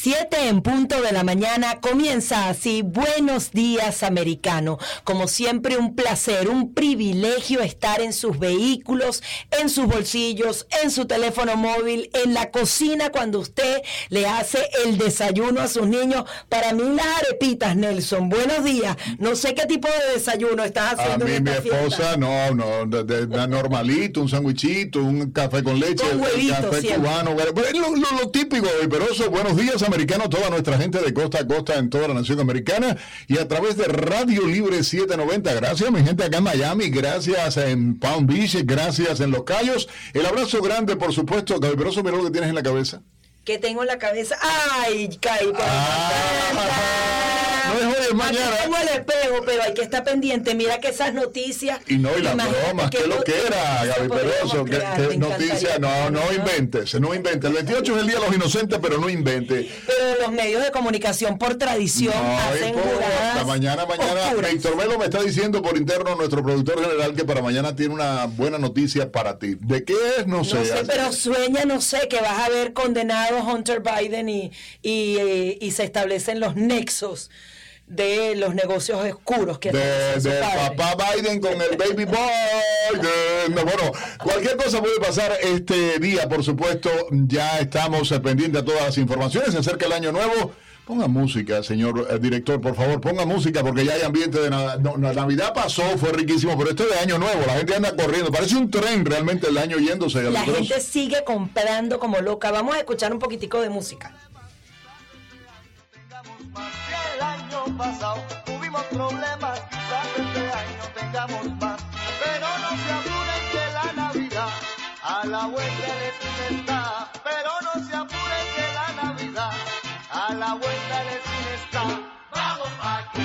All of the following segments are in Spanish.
Siete en punto de la mañana comienza así. Buenos días, americano. Como siempre, un placer, un privilegio estar en sus vehículos, en sus bolsillos, en su teléfono móvil, en la cocina cuando usted le hace el desayuno a sus niños. Para mí, las arepitas, Nelson. Buenos días. No sé qué tipo de desayuno estás haciendo. A mí, en mi esposa, fiesta. no, no, de, de- de normalito, un sandwichito, un café con leche, Con huevito café siempre. cubano, bueno, lo, lo- lo típico, pero eso, buenos días, americanos, toda nuestra gente de costa a costa en toda la nación americana y a través de Radio Libre 790. Gracias, mi gente acá en Miami, gracias en Palm Beach, gracias en Los Cayos. El abrazo grande, por supuesto, Gaby Peroso, mira lo que tienes en la cabeza. ¿Qué tengo en la cabeza? ¡Ay, caí! No es mañana. Aquí tengo el espejo, pero hay que estar pendiente. Mira que esas noticias. Y no, y las bromas, qué qué lo que era, noticias Gaby Peroso, que, crear, que me noticia, encantaría. no, no inventes, no inventes. El 28 es el día de los inocentes, pero no invente. Pero los medios de comunicación, por tradición, No hacen mañana, mañana, oscuras. Víctor Melo me está diciendo por interno nuestro productor general que para mañana tiene una buena noticia para ti. ¿De qué es? No sé. No sé, pero sueña, no sé, que vas a ver condenado Hunter Biden y, y, eh, y se establecen los nexos de los negocios oscuros que de, de papá Biden con el baby boy. de- no, bueno, cualquier cosa puede pasar este día, por supuesto. Ya estamos eh, pendientes a todas las informaciones. Se acerca el año nuevo. Ponga música, señor eh, director, por favor, ponga música porque ya hay ambiente de Navidad. No, Navidad pasó, fue riquísimo, pero esto es de año nuevo. La gente anda corriendo. Parece un tren realmente el año yéndose. La gente sigue comprando como loca. Vamos a escuchar un poquitico de música. Tuvimos problemas, quizás este año tengamos más. Pero no se apuren que la Navidad a la vuelta de la esquina está. Pero no se apuren que la Navidad a la vuelta de la esquina está. Vamos aquí,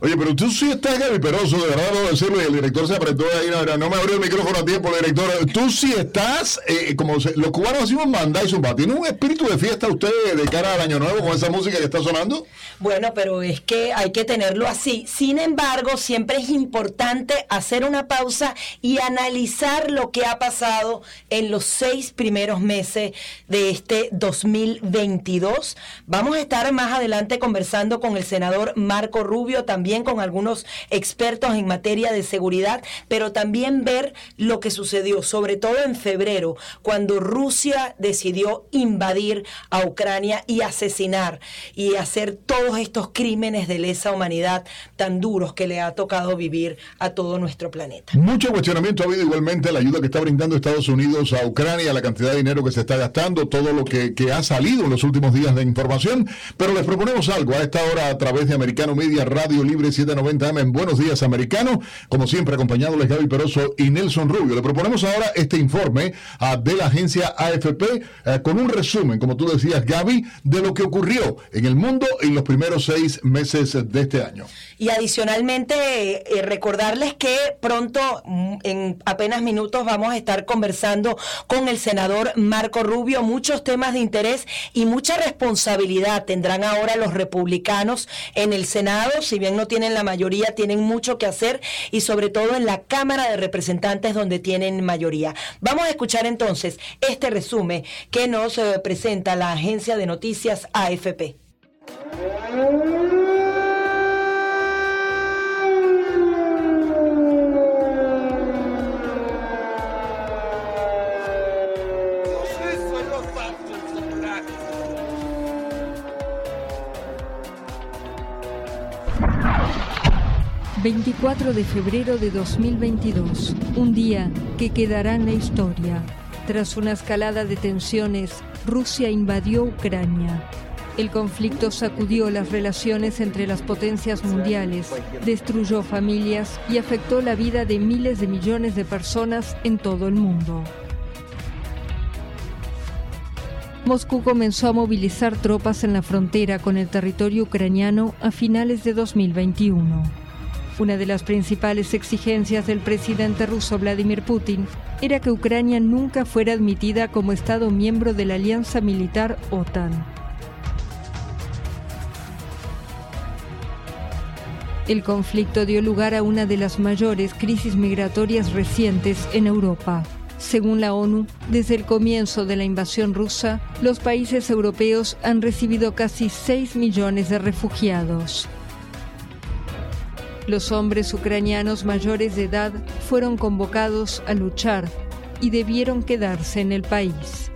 Oye, pero tú sí estás Gaby Peroso, de verdad debo decirlo, y el director se apretó ahí, no, no me abrió el micrófono a tiempo, director. Tú sí estás, eh, como se- los cubanos decimos, mandáis un ¿Tiene un espíritu de fiesta ustedes de cara al año nuevo con esa música que está sonando? Bueno, pero es que hay que tenerlo así. Sin embargo, siempre es importante hacer una pausa y analizar lo que ha pasado en los seis primeros meses de este 2022. Vamos a estar más adelante conversando con el senador Marco Rubio, también con algunos expertos en materia de seguridad, pero también ver lo que sucedió, sobre todo en febrero, cuando Rusia decidió invadir a Ucrania y asesinar y hacer todos estos crímenes de lesa humanidad tan duros que le ha tocado vivir a todo nuestro planeta. Mucho cuestionamiento ha habido igualmente la ayuda que está brindando Estados Unidos a Ucrania, la cantidad de dinero que se está gastando, todo lo que, que ha salido en los últimos días de información. Pero les proponemos algo a esta hora a través de Americano Media Radio Libre 790M en Buenos Días Americano. Como siempre, acompañándoles Gaby Peroso y Nelson Rubio. Le proponemos ahora este informe ah, de la agencia AFP eh, con un resumen, como tú decías, Gaby, de lo que ocurrió en el mundo en los primeros seis meses de este año. Y adicionalmente, eh, eh, recordarles que pronto, mm, en apenas minutos, vamos a estar conversando con el senador Marco Rubio. Muchos temas de interés y mucha responsabilidad tendrán ahora los republicanos en el Senado. Si bien no tienen la mayoría, tienen mucho que hacer y sobre todo en la Cámara de Representantes donde tienen mayoría. Vamos a escuchar entonces este resumen que nos eh, presenta la agencia de noticias AFP. 24 de febrero de 2022, un día que quedará en la historia. Tras una escalada de tensiones, Rusia invadió Ucrania. El conflicto sacudió las relaciones entre las potencias mundiales, destruyó familias y afectó la vida de miles de millones de personas en todo el mundo. Moscú comenzó a movilizar tropas en la frontera con el territorio ucraniano a finales de 2021. Una de las principales exigencias del presidente ruso Vladimir Putin era que Ucrania nunca fuera admitida como Estado miembro de la alianza militar OTAN. El conflicto dio lugar a una de las mayores crisis migratorias recientes en Europa. Según la ONU, desde el comienzo de la invasión rusa, los países europeos han recibido casi 6 millones de refugiados. Los hombres ucranianos mayores de edad fueron convocados a luchar y debieron quedarse en el país.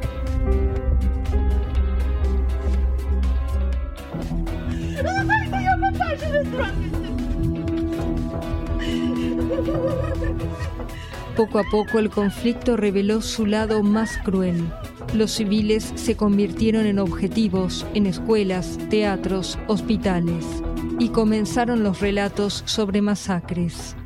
Poco a poco el conflicto reveló su lado más cruel. Los civiles se convirtieron en objetivos en escuelas, teatros, hospitales y comenzaron los relatos sobre masacres.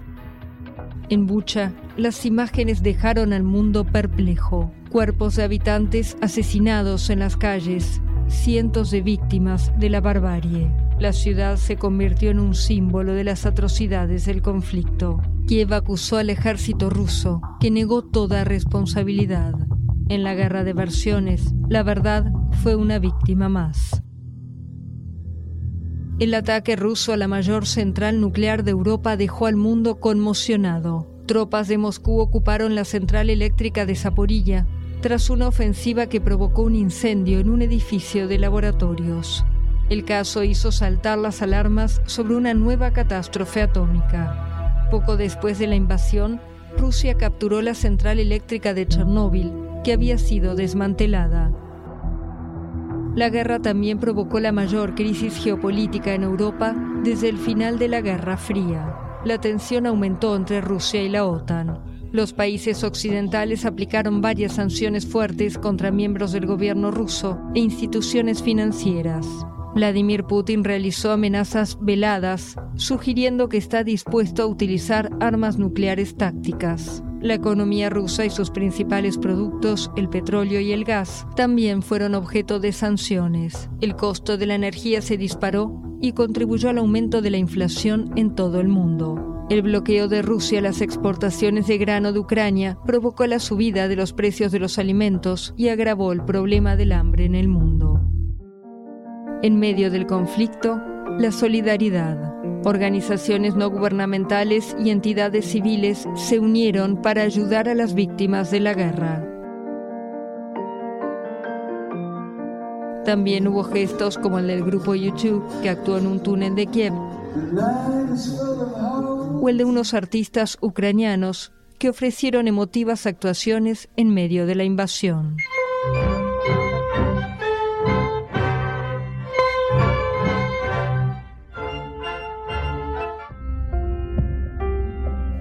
En Bucha, las imágenes dejaron al mundo perplejo. Cuerpos de habitantes asesinados en las calles, cientos de víctimas de la barbarie. La ciudad se convirtió en un símbolo de las atrocidades del conflicto. Kiev acusó al ejército ruso, que negó toda responsabilidad. En la guerra de versiones, la verdad fue una víctima más. El ataque ruso a la mayor central nuclear de Europa dejó al mundo conmocionado. Tropas de Moscú ocuparon la central eléctrica de Zaporilla tras una ofensiva que provocó un incendio en un edificio de laboratorios. El caso hizo saltar las alarmas sobre una nueva catástrofe atómica. Poco después de la invasión, Rusia capturó la central eléctrica de Chernóbil, que había sido desmantelada. La guerra también provocó la mayor crisis geopolítica en Europa desde el final de la Guerra Fría. La tensión aumentó entre Rusia y la OTAN. Los países occidentales aplicaron varias sanciones fuertes contra miembros del gobierno ruso e instituciones financieras. Vladimir Putin realizó amenazas veladas, sugiriendo que está dispuesto a utilizar armas nucleares tácticas. La economía rusa y sus principales productos, el petróleo y el gas, también fueron objeto de sanciones. El costo de la energía se disparó y contribuyó al aumento de la inflación en todo el mundo. El bloqueo de Rusia a las exportaciones de grano de Ucrania provocó la subida de los precios de los alimentos y agravó el problema del hambre en el mundo. En medio del conflicto, la solidaridad. Organizaciones no gubernamentales y entidades civiles se unieron para ayudar a las víctimas de la guerra. También hubo gestos como el del grupo YouTube que actuó en un túnel de Kiev o el de unos artistas ucranianos que ofrecieron emotivas actuaciones en medio de la invasión.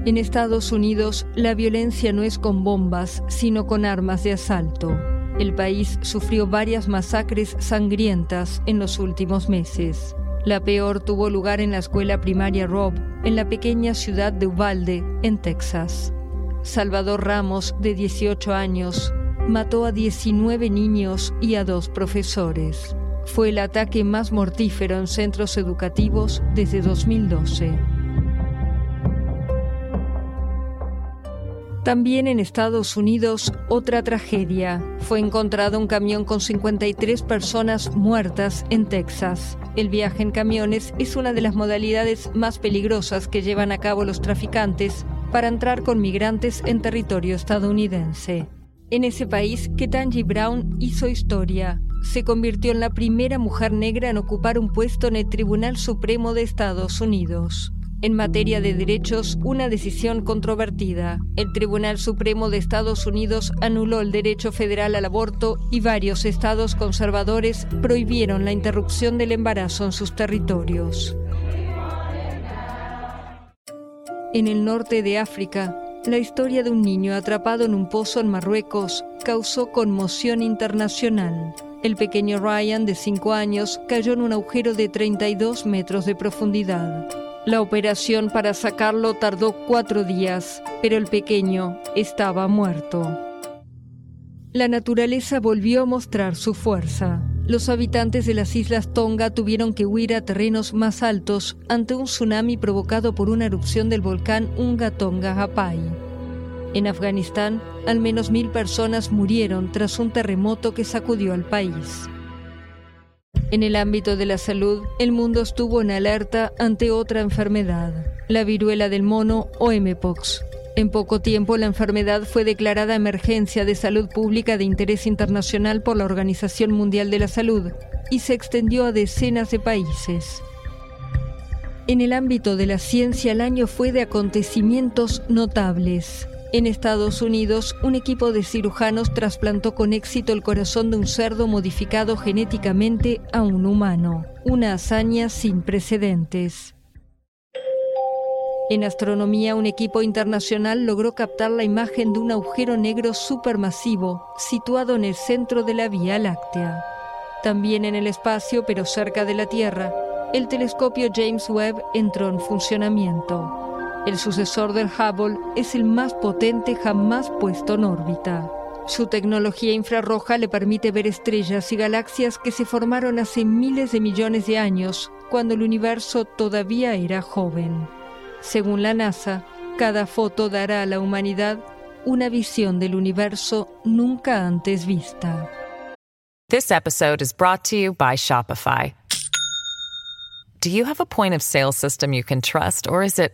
En Estados Unidos, la violencia no es con bombas, sino con armas de asalto. El país sufrió varias masacres sangrientas en los últimos meses. La peor tuvo lugar en la escuela primaria Rob, en la pequeña ciudad de Uvalde, en Texas. Salvador Ramos, de 18 años, mató a 19 niños y a dos profesores. Fue el ataque más mortífero en centros educativos desde 2012. También en Estados Unidos, otra tragedia. Fue encontrado un camión con 53 personas muertas en Texas. El viaje en camiones es una de las modalidades más peligrosas que llevan a cabo los traficantes para entrar con migrantes en territorio estadounidense. En ese país, Ketanji Brown hizo historia. Se convirtió en la primera mujer negra en ocupar un puesto en el Tribunal Supremo de Estados Unidos en materia de derechos una decisión controvertida. El Tribunal Supremo de Estados Unidos anuló el derecho federal al aborto y varios estados conservadores prohibieron la interrupción del embarazo en sus territorios. En el norte de África, la historia de un niño atrapado en un pozo en Marruecos causó conmoción internacional. El pequeño Ryan, de 5 años, cayó en un agujero de 32 metros de profundidad. La operación para sacarlo tardó cuatro días, pero el pequeño estaba muerto. la naturaleza volvió a mostrar su fuerza. Los habitantes de las islas Tonga tuvieron que huir a terrenos más altos ante un tsunami provocado por una erupción del volcán Unga Tonga Hapai. En Afganistán, al menos mil personas murieron tras un terremoto que sacudió al país. En el ámbito de la salud, el mundo estuvo en alerta ante otra enfermedad, la viruela del mono o Mpox. En poco tiempo, la enfermedad fue declarada emergencia de salud pública de interés internacional por la Organización Mundial de la Salud y se extendió a decenas de países. En el ámbito de la ciencia, el año fue de acontecimientos notables. En Estados Unidos, un equipo de cirujanos trasplantó con éxito el corazón de un cerdo modificado genéticamente a un humano, una hazaña sin precedentes. En astronomía, un equipo internacional logró captar la imagen de un agujero negro supermasivo situado en el centro de la Vía Láctea. También en el espacio, pero cerca de la Tierra, el telescopio James Webb entró en funcionamiento. El sucesor del Hubble es el más potente jamás puesto en órbita. Su tecnología infrarroja le permite ver estrellas y galaxias que se formaron hace miles de millones de años, cuando el universo todavía era joven. Según la NASA, cada foto dará a la humanidad una visión del universo nunca antes vista. This episode is brought to you by Shopify. Do you have a point of sale system you can trust, or is it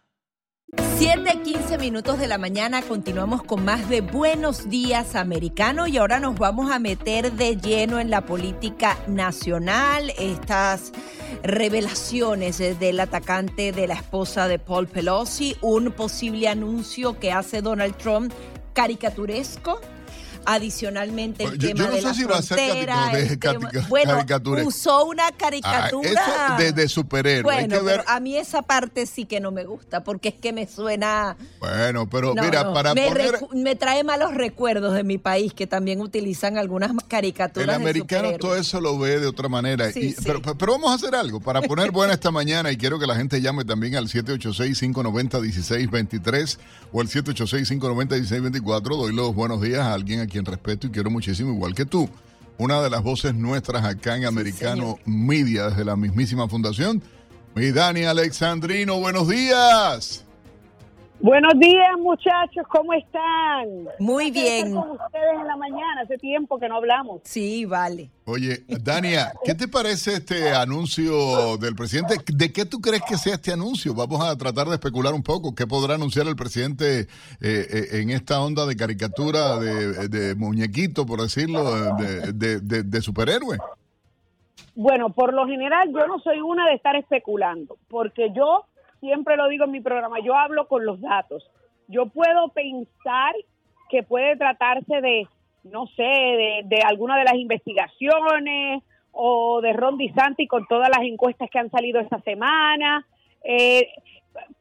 7, 15 minutos de la mañana continuamos con más de Buenos Días Americano y ahora nos vamos a meter de lleno en la política nacional. Estas revelaciones del atacante de la esposa de Paul Pelosi, un posible anuncio que hace Donald Trump caricaturesco Adicionalmente, el tema de la frontera, bueno, usó una ah, caricatura de, de, superhéroe. Bueno, pero a mí esa parte sí que no me gusta, porque es que me suena... Bueno, pero mira, para me, poner... me trae malos recuerdos de mi país, que también utilizan algunas caricaturas El americano todo eso lo ve de otra manera. Pero, pero, vamos a hacer algo, para poner buena esta mañana, y quiero que la gente llame también al 786-590-1623 o al 786-590-1624, doy los buenos días a alguien aquí quien respeto y quiero muchísimo, igual que tú. Una de las voces nuestras acá en Americano Media, desde la mismísima fundación. Mi Dani Alexandrino, buenos días. Buenos días, muchachos, ¿cómo están? Muy bien. con ustedes en la mañana, hace tiempo que no hablamos. Sí, vale. Oye, Dania, ¿qué te parece este anuncio del presidente? ¿De qué tú crees que sea este anuncio? Vamos a tratar de especular un poco. ¿Qué podrá anunciar el presidente eh, eh, en esta onda de caricatura, de, muñequito, por decirlo, de, de superhéroe? Bueno, por lo general yo no soy una de estar especulando, porque yo siempre lo digo en mi programa, yo hablo con los datos. Yo puedo pensar que puede tratarse de, no sé, de, alguna de las investigaciones o de Ron DeSantis con todas las encuestas que han salido esta semana. Eh,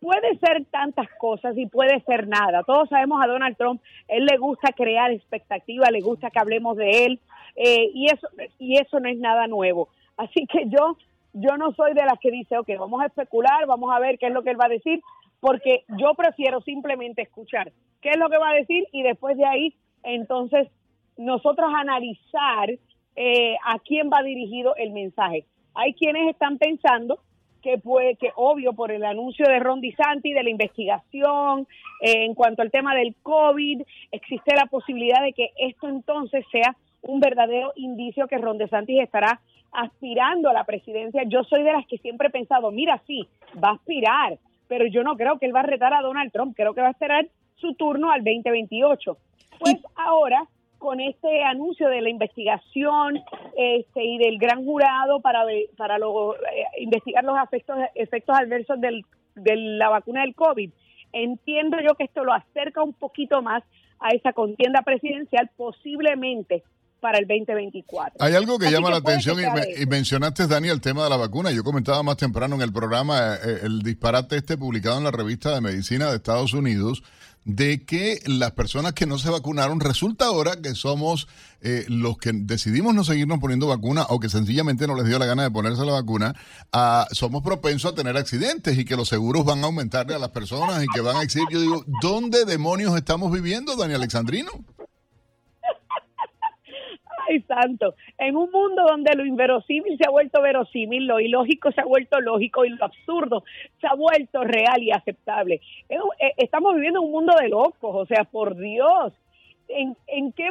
puede ser tantas cosas y puede ser nada. Todos sabemos a Donald Trump, él le gusta crear expectativa, le gusta que hablemos de él eh, y eso y eso no es nada nuevo. Así que yo yo no soy de las que dice, ok, vamos a especular, vamos a ver qué es lo que él va a decir, porque yo prefiero simplemente escuchar qué es lo que va a decir y después de ahí, entonces, nosotros analizar eh, a quién va dirigido el mensaje. Hay quienes están pensando que puede, que obvio por el anuncio de Ron DeSantis, de la investigación, eh, en cuanto al tema del COVID, existe la posibilidad de que esto entonces sea un verdadero indicio que Ron DeSantis estará aspirando a la presidencia. Yo soy de las que siempre he pensado, mira, sí, va a aspirar, pero yo no creo que él va a retar a Donald Trump, creo que va a esperar su turno al 2028. Pues ahora, con este anuncio de la investigación este, y del gran jurado para, para eh, investigar los efectos, efectos adversos del, de la vacuna del COVID, entiendo yo que esto lo acerca un poquito más a esa contienda presidencial, posiblemente para el 2024. Hay algo que Así llama que la atención y, me- y mencionaste, Dani, el tema de la vacuna. Yo comentaba más temprano en el programa eh, el disparate este publicado en la revista de medicina de Estados Unidos de que las personas que no se vacunaron, resulta ahora que somos eh, los que decidimos no seguirnos poniendo vacuna o que sencillamente no les dio la gana de ponerse la vacuna, ah, somos propensos a tener accidentes y que los seguros van a aumentarle a las personas y que van a exigir. Yo digo, ¿dónde demonios estamos viviendo, Dani Alexandrino? Santo. En un mundo donde lo inverosímil se ha vuelto verosímil, lo ilógico se ha vuelto lógico y lo absurdo se ha vuelto real y aceptable. Eh, Estamos viviendo en un mundo de locos, o sea, por Dios. ¿En, en qué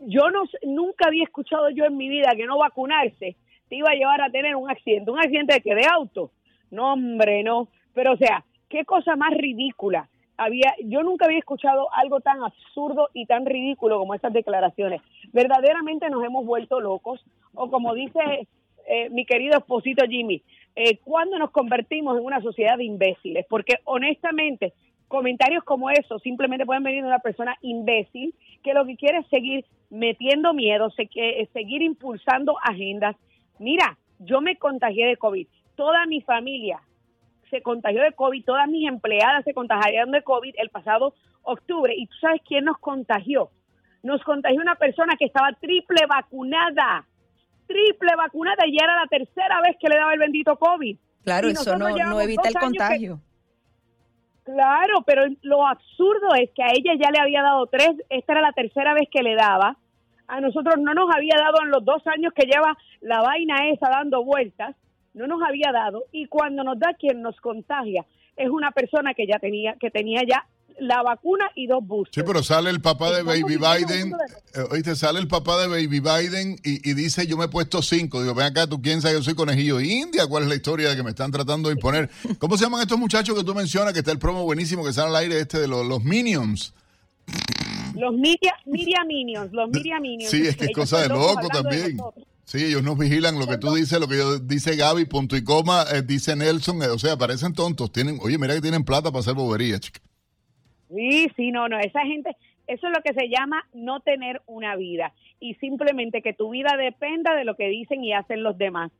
Yo no, nunca había escuchado yo en mi vida que no vacunarse te iba a llevar a tener un accidente. ¿Un accidente de qué? ¿De auto? No, hombre, no. Pero, o sea, qué cosa más ridícula había, yo nunca había escuchado algo tan absurdo y tan ridículo como estas declaraciones. Verdaderamente nos hemos vuelto locos, o como dice eh, mi querido esposito Jimmy, eh, ¿cuándo nos convertimos en una sociedad de imbéciles? Porque honestamente, comentarios como esos simplemente pueden venir de una persona imbécil que lo que quiere es seguir metiendo miedo, se, que, seguir impulsando agendas. Mira, yo me contagié de COVID, toda mi familia se contagió de COVID, todas mis empleadas se contagiaron de COVID el pasado octubre. ¿Y tú sabes quién nos contagió? Nos contagió una persona que estaba triple vacunada, triple vacunada y ya era la tercera vez que le daba el bendito COVID. Claro, Y eso no, no evita el que- contagio. Claro, pero lo absurdo es que a ella ya le había dado tres, esta era la tercera vez que le daba. A nosotros no nos había dado en los dos años que lleva la vaina esa dando vueltas, no nos había dado. Y cuando nos da quien nos contagia, es una persona que ya tenía, que tenía ya la vacuna y dos boosters. Sí, pero sale el papá de Baby Biden, de- eh, oíste, sale el papá de Baby Biden y, y dice, yo me he puesto cinco. Digo, ven acá, tú quién sabe, yo soy conejillo india, ¿cuál es la historia que me están tratando de imponer? ¿Cómo se llaman estos muchachos que tú mencionas, que está el promo buenísimo que sale al aire este de los, los Minions? Los Media, media Minions, los Minions. Sí, es que es cosa de loco de también. Sí, ellos nos vigilan lo que tú dices, lo que yo dice Gaby, punto y coma, eh, dice Nelson, eh, o sea, parecen tontos. Tienen, oye, mira que tienen plata para hacer boberías, chica. Sí, sí, no, no, esa gente, eso es lo que se llama no tener una vida y simplemente que tu vida dependa de lo que dicen y hacen los demás.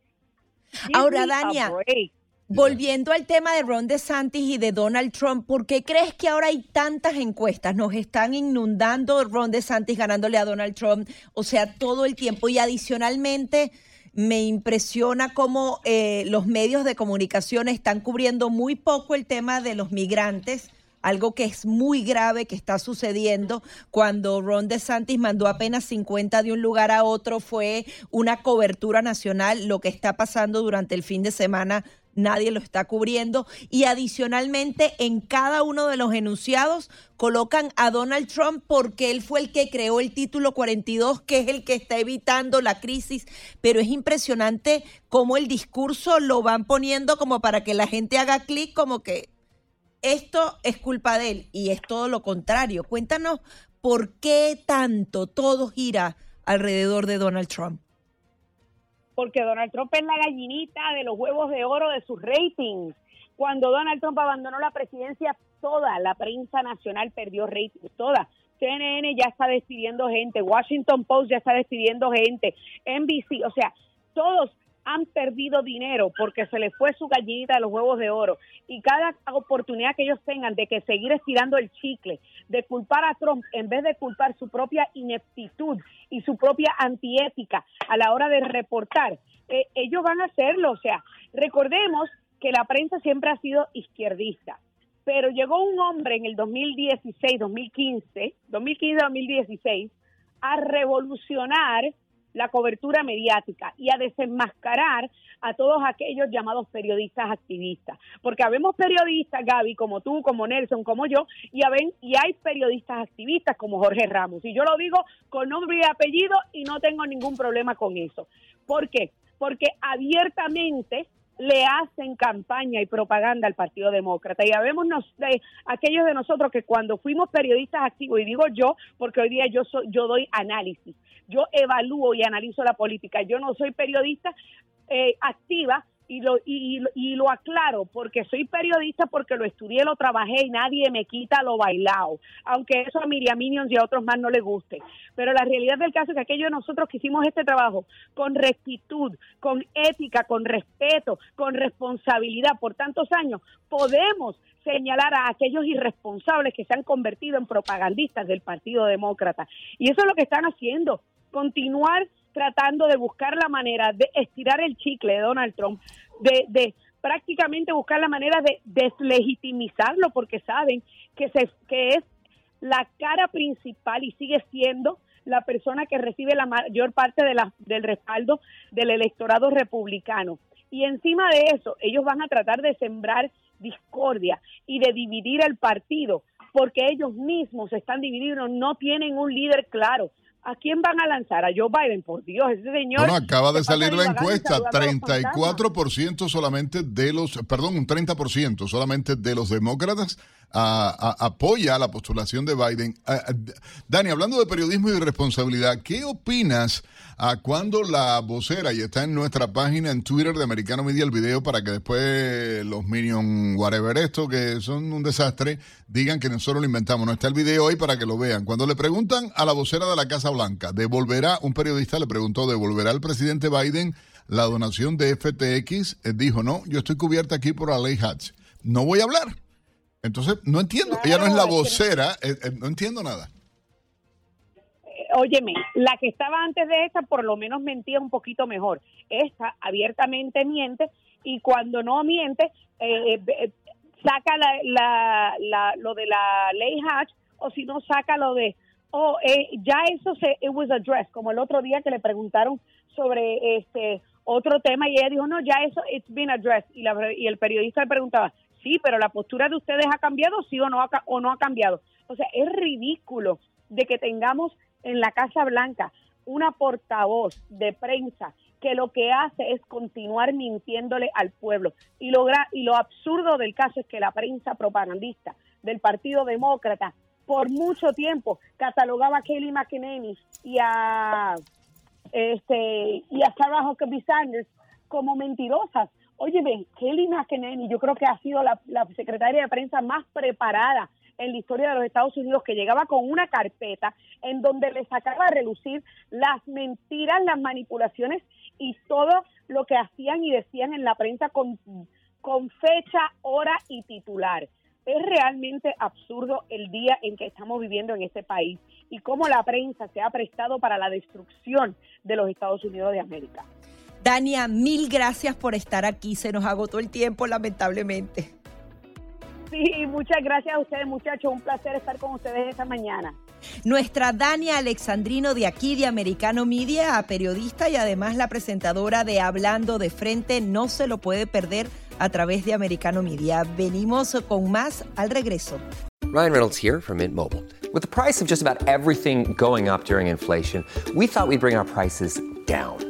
Give Ahora, Dania, break. Volviendo al tema de Ron DeSantis y de Donald Trump, ¿por qué crees que ahora hay tantas encuestas? Nos están inundando Ron DeSantis ganándole a Donald Trump, o sea, todo el tiempo. Y adicionalmente, me impresiona cómo eh, los medios de comunicación están cubriendo muy poco el tema de los migrantes. Algo que es muy grave que está sucediendo cuando Ron DeSantis mandó apenas 50 de un lugar a otro fue una cobertura nacional. Lo que está pasando durante el fin de semana nadie lo está cubriendo y adicionalmente en cada uno de los enunciados colocan a Donald Trump porque él fue el que creó el título 42 que es el que está evitando la crisis, pero es impresionante cómo el discurso lo van poniendo como para que la gente haga clic como que esto es culpa de él y es todo lo contrario. Cuéntanos por qué tanto todo gira alrededor de Donald Trump. Porque Donald Trump es la gallinita de los huevos de oro de sus ratings. Cuando Donald Trump abandonó la presidencia, toda la prensa nacional perdió ratings, toda. CNN ya está despidiendo gente, Washington Post ya está despidiendo gente, NBC, o sea, todos han perdido dinero porque se les fue su gallinita de los huevos de oro. Y cada oportunidad que ellos tengan de que seguir estirando el chicle, de culpar a Trump en vez de culpar su propia ineptitud y su propia antiética a la hora de reportar, eh, ellos van a hacerlo. O sea, recordemos que la prensa siempre ha sido izquierdista. Pero llegó un hombre en el 2016, 2015, 2015-2016, a revolucionar la cobertura mediática y a desenmascarar a todos aquellos llamados periodistas activistas. Porque habemos periodistas, Gaby, como tú, como Nelson, como yo, y, haben- y hay periodistas activistas como Jorge Ramos. Y yo lo digo con nombre y apellido y no tengo ningún problema con eso. ¿Por qué? Porque abiertamente le hacen campaña y propaganda al Partido Demócrata. Y habemos de aquellos de nosotros que cuando fuimos periodistas activos, y digo yo, porque hoy día yo, soy, yo doy análisis, yo evalúo y analizo la política, yo no soy periodista eh, activa, y lo, y, y, lo aclaro porque soy periodista, porque lo estudié, lo trabajé y nadie me quita lo bailado, aunque eso a Miriam Minions y a otros más no les guste. Pero la realidad del caso es que aquellos de nosotros que hicimos este trabajo con rectitud, con ética, con respeto, con responsabilidad por tantos años, podemos señalar a aquellos irresponsables que se han convertido en propagandistas del Partido Demócrata. Y eso es lo que están haciendo, continuar tratando de buscar la manera de estirar el chicle de Donald Trump, de, prácticamente buscar la manera de deslegitimizarlo porque saben que, se, que es la cara principal y sigue siendo la persona que recibe la mayor parte de del respaldo del electorado republicano. Y encima de eso, ellos van a tratar de sembrar discordia y de dividir el partido, porque ellos mismos están divididos, no tienen un líder claro. ¿A quién van a lanzar? ¿A Joe Biden? Por Dios, ese señor. Bueno, acaba de salir la encuesta. 34% solamente de los, perdón, un 30% solamente de los demócratas apoya la postulación de Biden. Dani, hablando de periodismo y de responsabilidad, ¿qué opinas a cuando la vocera, y está en nuestra página en Twitter de Americano Media el video para que después los Minion whatever esto, que son un desastre, digan que nosotros lo inventamos? No está el video hoy para que lo vean. Cuando le preguntan a la vocera de la Casa Blanca, ¿devolverá, un periodista le preguntó, ¿devolverá al presidente Biden la donación de FTX? Él dijo, no, yo estoy cubierta aquí por la ley Hatch. No voy a hablar. Entonces, no entiendo. Ella no es la vocera, eh, eh, no entiendo nada. Eh, óyeme, la que estaba antes de esa por lo menos mentía un poquito mejor. Esta abiertamente miente y cuando no miente, saca la, la, lo de la ley Hatch o si no, saca lo de, oh, ya eso se, it was addressed, como el otro día que le preguntaron sobre este otro tema y ella dijo, no, ya eso, it's been addressed. Y, la, y el periodista le preguntaba, sí, pero la postura de ustedes ha cambiado, sí o no, o no ha cambiado. O sea, es ridículo de que tengamos en la Casa Blanca una portavoz de prensa que lo que hace es continuar mintiéndole al pueblo. Y lo, y lo absurdo del caso es que la prensa propagandista del Partido Demócrata por mucho tiempo catalogaba a Kelly McEnany y a este y a Sarah Huckabee Sanders como mentirosas Oye, Kelly McEnany, yo creo que ha sido la, secretaria de prensa más preparada en la historia de los Estados Unidos, que llegaba con una carpeta en donde le sacaba a relucir las mentiras, las manipulaciones y todo lo que hacían y decían en la prensa con, con fecha, hora y titular. Es realmente absurdo el día en que estamos viviendo en este país y cómo la prensa se ha prestado para la destrucción de los Estados Unidos de América. Dania, mil gracias por estar aquí. Se nos agotó el tiempo, lamentablemente. Sí, muchas gracias a ustedes, muchachos. Un placer estar con ustedes esta mañana. Nuestra Dania Alexandrino de aquí de Americano Media, periodista y además la presentadora de Hablando de Frente, no se lo puede perder a través de Americano Media. Venimos con más al regreso. Ryan Reynolds here from Mint Mobile. With the price of just about everything going up during inflation, we thought we'd bring our prices down.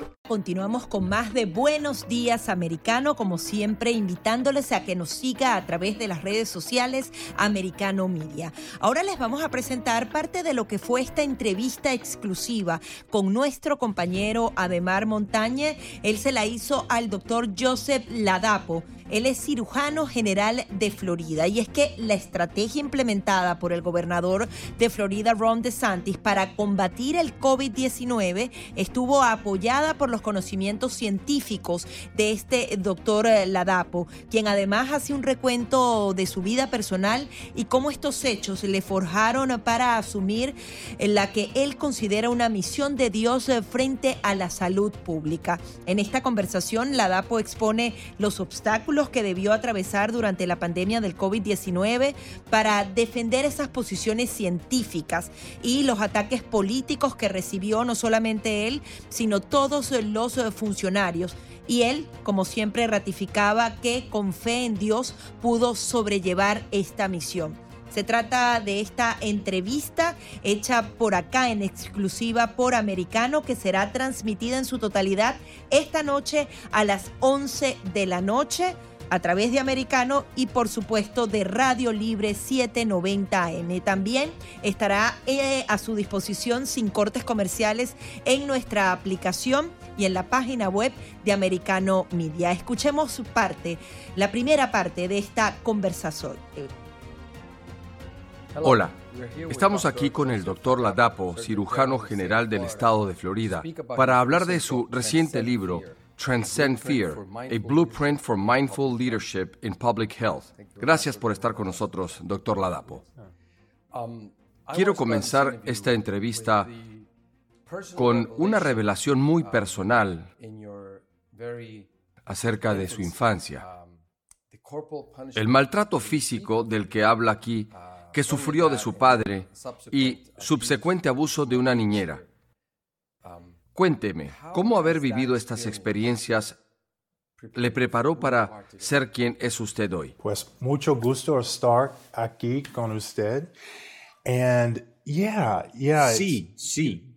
Continuamos con más de Buenos Días Americano, como siempre invitándoles a que nos siga a través de las redes sociales Americano Media. Ahora les vamos a presentar parte de lo que fue esta entrevista exclusiva con nuestro compañero Ademar Montañe. Él se la hizo al doctor Joseph Ladapo él es cirujano general de Florida y es que la estrategia implementada por el gobernador de Florida, Ron DeSantis, para combatir el COVID-19 estuvo apoyada por los conocimientos científicos de este doctor Ladapo, quien además hace un recuento de su vida personal y cómo estos hechos le forjaron para asumir la que él considera una misión de Dios frente a la salud pública. En esta conversación, Ladapo expone los obstáculos que debió atravesar durante la pandemia del COVID-19 para defender esas posiciones científicas y los ataques políticos que recibió no solamente él, sino todos los funcionarios. Y él, como siempre, ratificaba que con fe en Dios pudo sobrellevar esta misión. Se trata de esta entrevista hecha por acá en exclusiva por Americano que será transmitida en su totalidad esta noche a las 11 de la noche a través de Americano y por supuesto de Radio Libre 790 AM. También estará eh, a su disposición sin cortes comerciales en nuestra aplicación y en la página web de Americano Media. Escuchemos su parte, la primera parte de esta conversación. Hola, estamos aquí con el doctor Ladapo, cirujano general del estado de Florida, para hablar de su reciente libro, Transcend Fear, a Blueprint for Mindful Leadership in Public Health. Gracias por estar con nosotros, doctor Ladapo. Quiero comenzar esta entrevista con una revelación muy personal acerca de su infancia. El maltrato físico del que habla aquí, que sufrió de su padre y subsecuente abuso de una niñera. Cuénteme, ¿cómo haber vivido estas experiencias le preparó para ser quien es usted hoy? Pues mucho gusto estar aquí con usted. And yeah, yeah, sí, sí.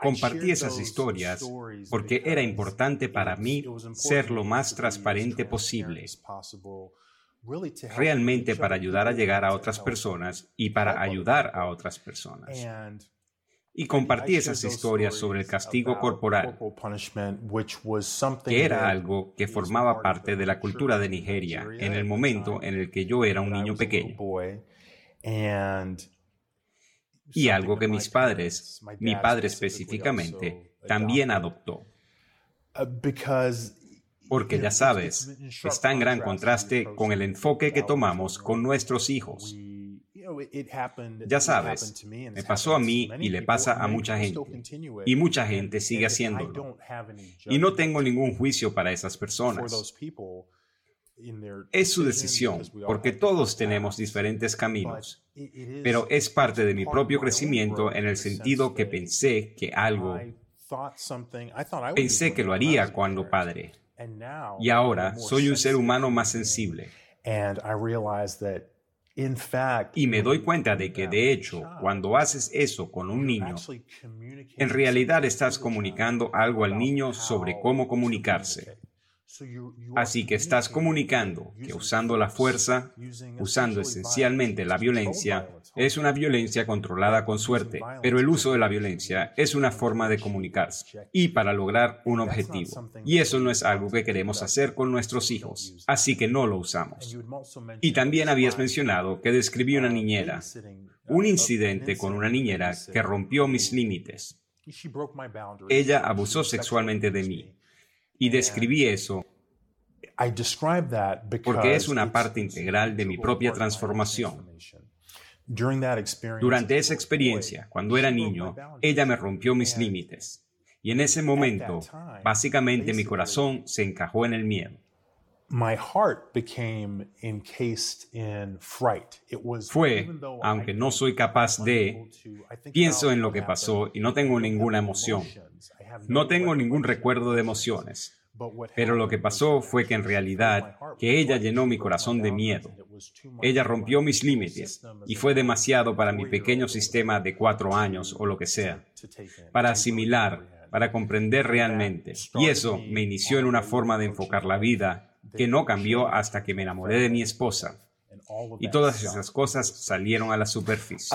Compartí esas historias porque era importante para mí ser lo más transparente posible, realmente para ayudar a llegar a otras personas y para ayudar a otras personas. Y compartí esas historias sobre el castigo corporal, que era algo que formaba parte de la cultura de Nigeria en el momento en el que yo era un niño pequeño. Y algo que mis padres, mi padre específicamente, también adoptó. Porque ya sabes, está en gran contraste con el enfoque que tomamos con nuestros hijos. Ya sabes, me pasó a mí y le pasa a mucha gente. Y mucha gente sigue haciéndolo. Y no tengo ningún juicio para esas personas. Es su decisión, porque todos tenemos diferentes caminos. Pero es parte de mi propio crecimiento en el sentido que pensé que algo, pensé que lo haría cuando padre. Y ahora soy un ser humano más sensible. Y me doy cuenta de que, de hecho, cuando haces eso con un niño, en realidad estás comunicando algo al niño sobre cómo comunicarse. Así que estás comunicando que usando la fuerza, usando esencialmente la violencia, es una violencia controlada con suerte, pero el uso de la violencia es una forma de comunicarse y para lograr un objetivo. Y eso no es algo que queremos hacer con nuestros hijos, así que no lo usamos. Y también habías mencionado que describí una niñera, un incidente con una niñera que rompió mis límites. Ella abusó sexualmente de mí y describí eso porque es una parte integral de mi propia transformación. Durante esa experiencia, cuando era niño, ella me rompió mis límites. Y en ese momento, básicamente mi corazón se encajó en el miedo. Fue, aunque no soy capaz de, pienso en lo que pasó y no tengo ninguna emoción. No tengo ningún recuerdo de emociones. Pero lo que pasó fue que en realidad que ella llenó mi corazón de miedo. Ella rompió mis límites y fue demasiado para mi pequeño sistema de cuatro años o lo que sea, para asimilar, para comprender realmente. Y eso me inició en una forma de enfocar la vida que no cambió hasta que me enamoré de mi esposa. Y todas esas cosas salieron a la superficie.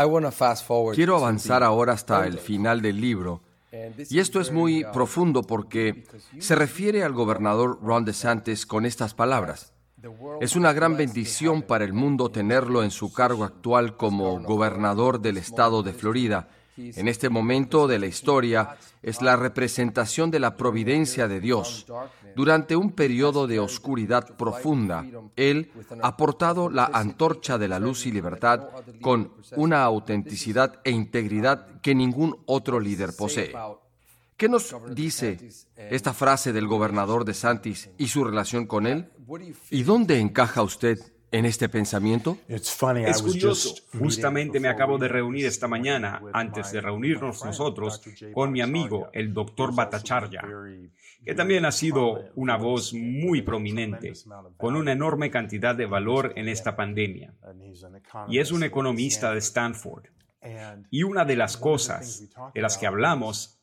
Quiero avanzar ahora hasta el final del libro y esto es muy profundo porque se refiere al gobernador Ron DeSantis con estas palabras. Es una gran bendición para el mundo tenerlo en su cargo actual como gobernador del estado de Florida. En este momento de la historia es la representación de la providencia de Dios. Durante un periodo de oscuridad profunda, Él ha portado la antorcha de la luz y libertad con una autenticidad e integridad que ningún otro líder posee. ¿Qué nos dice esta frase del gobernador de Santis y su relación con él? ¿Y dónde encaja usted en este pensamiento? Es curioso. Justamente me acabo de reunir esta mañana, antes de reunirnos nosotros, con mi amigo, el doctor Bhattacharya, que también ha sido una voz muy prominente, con una enorme cantidad de valor en esta pandemia. Y es un economista de Stanford. Y una de las cosas de las que hablamos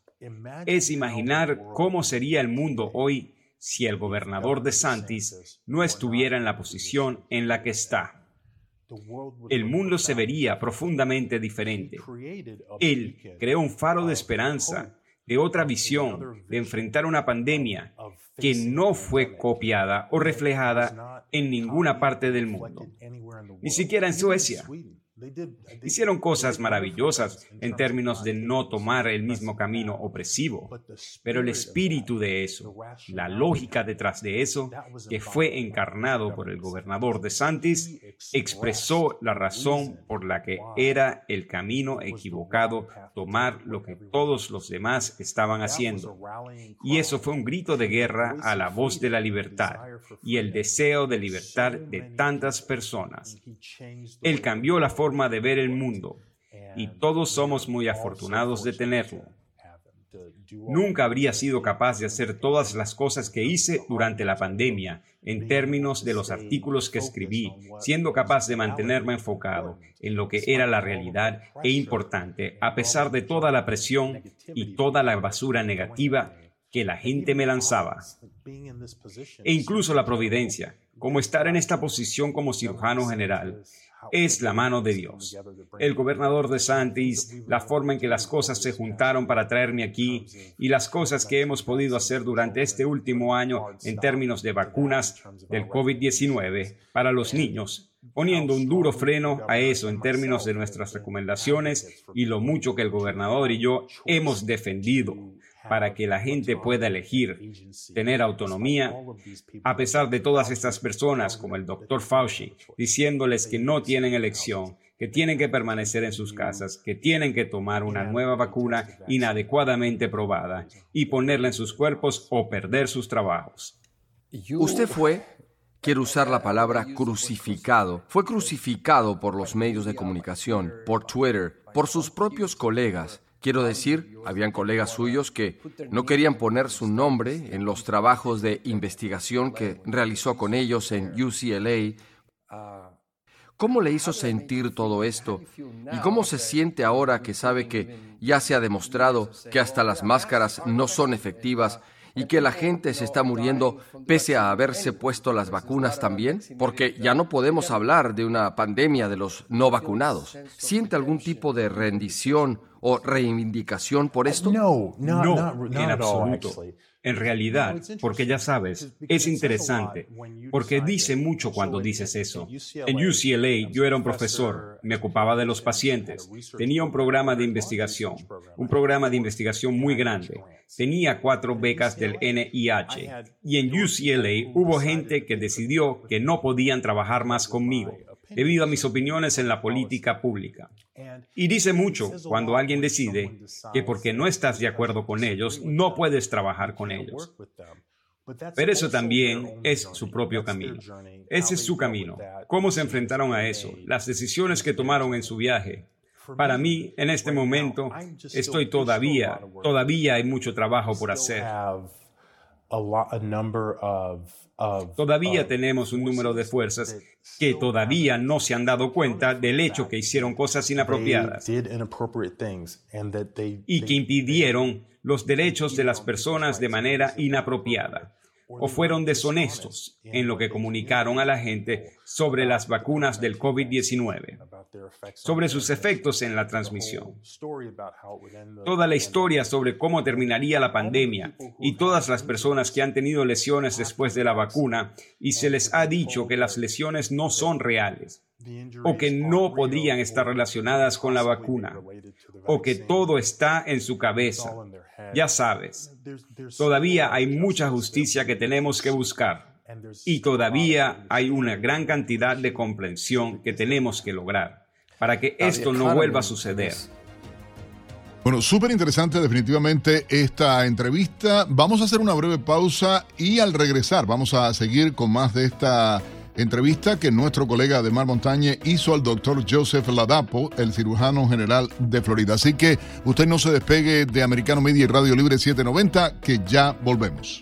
es imaginar cómo sería el mundo hoy si el gobernador de Santis no estuviera en la posición en la que está. El mundo se vería profundamente diferente. Él creó un faro de esperanza, de otra visión, de enfrentar una pandemia que no fue copiada o reflejada en ninguna parte del mundo, ni siquiera en Suecia. Hicieron cosas maravillosas en términos de no tomar el mismo camino opresivo, pero el espíritu de eso, la lógica detrás de eso, que fue encarnado por el gobernador de Santis, expresó la razón por la que era el camino equivocado tomar lo que todos los demás estaban haciendo. Y eso fue un grito de guerra a la voz de la libertad y el deseo de libertad de tantas personas. Él cambió la forma de ver el mundo y todos somos muy afortunados de tenerlo. Nunca habría sido capaz de hacer todas las cosas que hice durante la pandemia en términos de los artículos que escribí, siendo capaz de mantenerme enfocado en lo que era la realidad e importante, a pesar de toda la presión y toda la basura negativa que la gente me lanzaba. E incluso la providencia, como estar en esta posición como cirujano general, es la mano de Dios. El gobernador de Santis, la forma en que las cosas se juntaron para traerme aquí y las cosas que hemos podido hacer durante este último año en términos de vacunas del COVID-19 para los niños, poniendo un duro freno a eso en términos de nuestras recomendaciones y lo mucho que el gobernador y yo hemos defendido para que la gente pueda elegir, tener autonomía, a pesar de todas estas personas como el doctor Fauci, diciéndoles que no tienen elección, que tienen que permanecer en sus casas, que tienen que tomar una nueva vacuna inadecuadamente probada y ponerla en sus cuerpos o perder sus trabajos. Usted fue, quiero usar la palabra crucificado, fue crucificado por los medios de comunicación, por Twitter, por sus propios colegas Quiero decir, habían colegas suyos que no querían poner su nombre en los trabajos de investigación que realizó con ellos en UCLA. ¿Cómo le hizo sentir todo esto? ¿Y cómo se siente ahora que sabe que ya se ha demostrado que hasta las máscaras no son efectivas y que la gente se está muriendo pese a haberse puesto las vacunas también? Porque ya no podemos hablar de una pandemia de los no vacunados. ¿Siente algún tipo de rendición o reivindicación por esto? No, no, en absoluto. En realidad, porque ya sabes, es interesante, porque dice mucho cuando dices eso. En UCLA yo era un profesor, me ocupaba de los pacientes, tenía un programa de investigación, un programa de investigación muy grande, tenía cuatro becas del NIH y en UCLA hubo gente que decidió que no podían trabajar más conmigo debido a mis opiniones en la política pública. Y dice mucho cuando alguien decide que porque no estás de acuerdo con ellos, no puedes trabajar con ellos. Pero eso también es su propio camino. Ese es su camino. ¿Cómo se enfrentaron a eso? Las decisiones que tomaron en su viaje. Para mí, en este momento, estoy todavía, todavía hay mucho trabajo por hacer. Todavía tenemos un número de fuerzas que todavía no se han dado cuenta del hecho que hicieron cosas inapropiadas y que impidieron los derechos de las personas de manera inapropiada o fueron deshonestos en lo que comunicaron a la gente sobre las vacunas del COVID-19, sobre sus efectos en la transmisión. Toda la historia sobre cómo terminaría la pandemia y todas las personas que han tenido lesiones después de la vacuna y se les ha dicho que las lesiones no son reales o que no podrían estar relacionadas con la vacuna, o que todo está en su cabeza. Ya sabes, todavía hay mucha justicia que tenemos que buscar. Y todavía hay una gran cantidad de comprensión que tenemos que lograr para que esto no vuelva a suceder. Bueno, súper interesante definitivamente esta entrevista. Vamos a hacer una breve pausa y al regresar vamos a seguir con más de esta entrevista que nuestro colega de Mar Montañe hizo al doctor Joseph Ladapo, el cirujano general de Florida. Así que usted no se despegue de Americano Media y Radio Libre 790, que ya volvemos.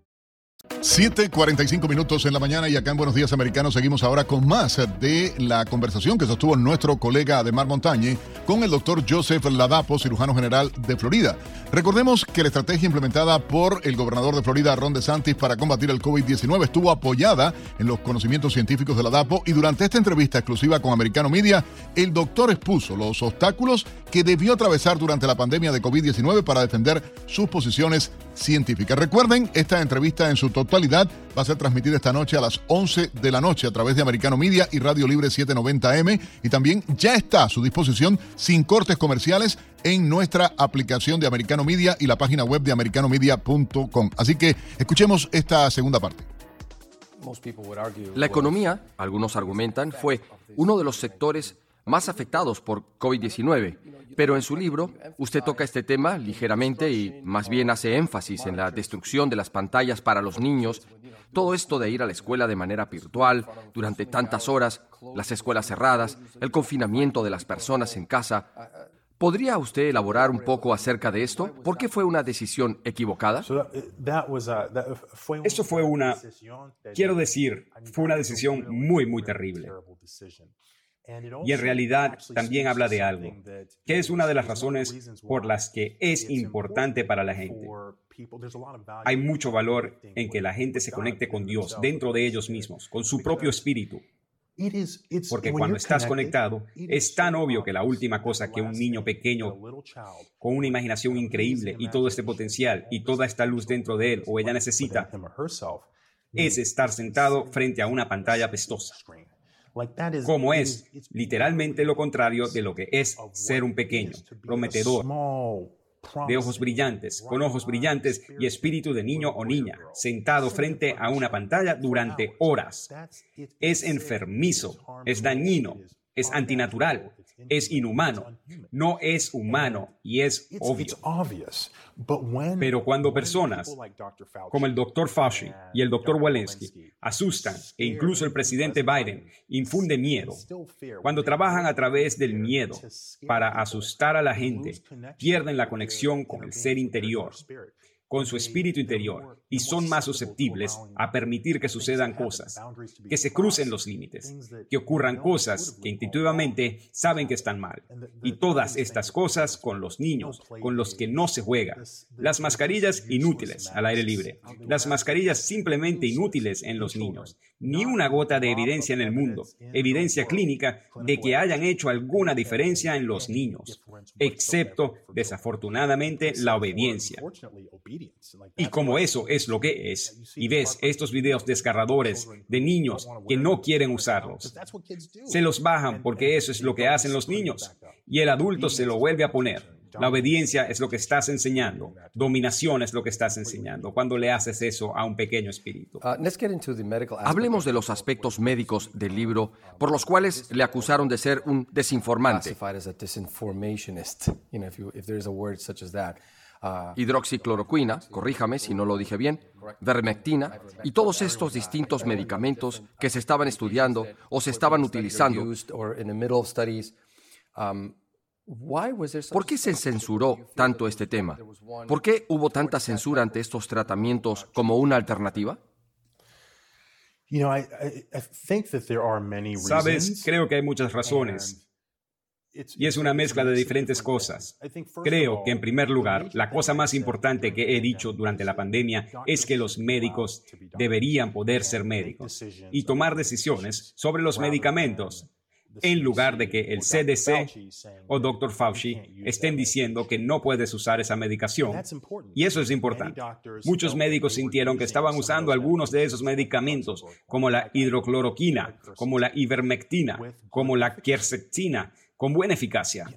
7:45 minutos en la mañana y acá en Buenos Días Americanos seguimos ahora con más de la conversación que sostuvo nuestro colega Ademar Montañe con el doctor Joseph Ladapo, cirujano general de Florida. Recordemos que la estrategia implementada por el gobernador de Florida, Ron DeSantis, para combatir el COVID-19 estuvo apoyada en los conocimientos científicos de Ladapo y durante esta entrevista exclusiva con Americano Media, el doctor expuso los obstáculos que debió atravesar durante la pandemia de COVID-19 para defender sus posiciones científicas. Recuerden, esta entrevista en su totalidad va a ser transmitida esta noche a las 11 de la noche a través de Americano Media y Radio Libre 790M y también ya está a su disposición sin cortes comerciales en nuestra aplicación de Americano Media y la página web de americanomedia.com. Así que escuchemos esta segunda parte. La economía, algunos argumentan, fue uno de los sectores más afectados por COVID-19, pero en su libro usted toca este tema ligeramente y más bien hace énfasis en la destrucción de las pantallas para los niños, todo esto de ir a la escuela de manera virtual durante tantas horas, las escuelas cerradas, el confinamiento de las personas en casa. ¿Podría usted elaborar un poco acerca de esto? ¿Por qué fue una decisión equivocada? Eso fue una, quiero decir, fue una decisión muy, muy terrible. Y en realidad también habla de algo, que es una de las razones por las que es importante para la gente. Hay mucho valor en que la gente se conecte con Dios dentro de ellos mismos, con su propio espíritu. Porque cuando estás conectado, es tan obvio que la última cosa que un niño pequeño con una imaginación increíble y todo este potencial y toda esta luz dentro de él o ella necesita es estar sentado frente a una pantalla pestosa como es literalmente lo contrario de lo que es ser un pequeño, prometedor, de ojos brillantes, con ojos brillantes y espíritu de niño o niña, sentado frente a una pantalla durante horas. Es enfermizo, es dañino, es antinatural, es inhumano, no es humano y es obvio. Pero cuando personas como el Dr. Fauci y el Dr. Walensky asustan e incluso el presidente Biden infunde miedo, cuando trabajan a través del miedo para asustar a la gente, pierden la conexión con el ser interior con su espíritu interior y son más susceptibles a permitir que sucedan cosas, que se crucen los límites, que ocurran cosas que intuitivamente saben que están mal. Y todas estas cosas con los niños, con los que no se juega. Las mascarillas inútiles al aire libre. Las mascarillas simplemente inútiles en los niños. Ni una gota de evidencia en el mundo, evidencia clínica de que hayan hecho alguna diferencia en los niños, excepto, desafortunadamente, la obediencia. Y como eso es lo que es, y ves estos videos desgarradores de niños que no quieren usarlos, se los bajan porque eso es lo que hacen los niños, y el adulto se lo vuelve a poner. La obediencia es lo que estás enseñando. Dominación es lo que estás enseñando cuando le haces eso a un pequeño espíritu. Hablemos de los aspectos médicos del libro por los cuales le acusaron de ser un desinformante. Hidroxicloroquina, corríjame si no lo dije bien, vermectina y todos estos distintos medicamentos que se estaban estudiando o se estaban utilizando. ¿Por qué se censuró tanto este tema? ¿Por qué hubo tanta censura ante estos tratamientos como una alternativa? Sabes, creo que hay muchas razones. Y es una mezcla de diferentes cosas. Creo que en primer lugar, la cosa más importante que he dicho durante la pandemia es que los médicos deberían poder ser médicos y tomar decisiones sobre los medicamentos en lugar de que el CDC o Dr. Fauci estén diciendo que no puedes usar esa medicación. Y eso es importante. Muchos médicos sintieron que estaban usando algunos de esos medicamentos, como la hidrocloroquina, como la ivermectina, como la quercetina, con buena eficacia.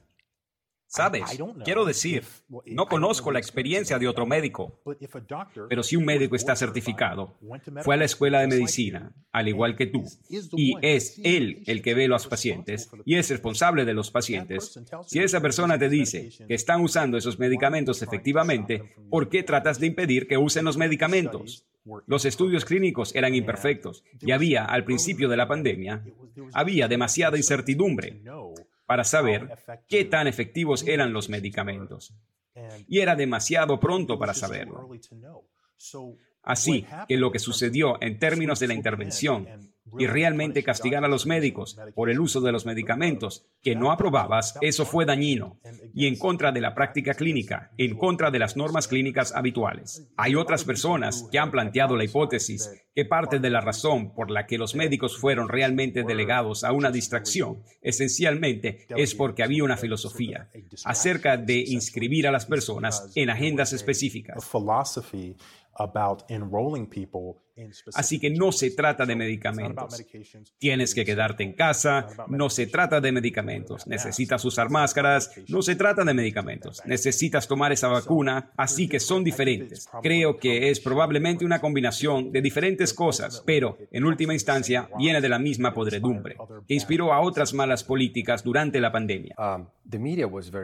Sabes, quiero decir, no conozco la experiencia de otro médico, pero si un médico está certificado, fue a la escuela de medicina, al igual que tú, y es él el que ve a los pacientes y es responsable de los pacientes, si esa persona te dice que están usando esos medicamentos efectivamente, ¿por qué tratas de impedir que usen los medicamentos? Los estudios clínicos eran imperfectos y había, al principio de la pandemia, había demasiada incertidumbre para saber qué tan efectivos eran los medicamentos. Y era demasiado pronto para saberlo. Así que lo que sucedió en términos de la intervención y realmente castigar a los médicos por el uso de los medicamentos que no aprobabas, eso fue dañino y en contra de la práctica clínica, en contra de las normas clínicas habituales. Hay otras personas que han planteado la hipótesis que parte de la razón por la que los médicos fueron realmente delegados a una distracción, esencialmente, es porque había una filosofía acerca de inscribir a las personas en agendas específicas. Así que no se trata de medicamentos. Tienes que quedarte en casa, no se trata de medicamentos. Necesitas usar máscaras, no se trata de medicamentos. Necesitas tomar esa vacuna, así que son diferentes. Creo que es probablemente una combinación de diferentes cosas, pero en última instancia viene de la misma podredumbre, que inspiró a otras malas políticas durante la pandemia. Um,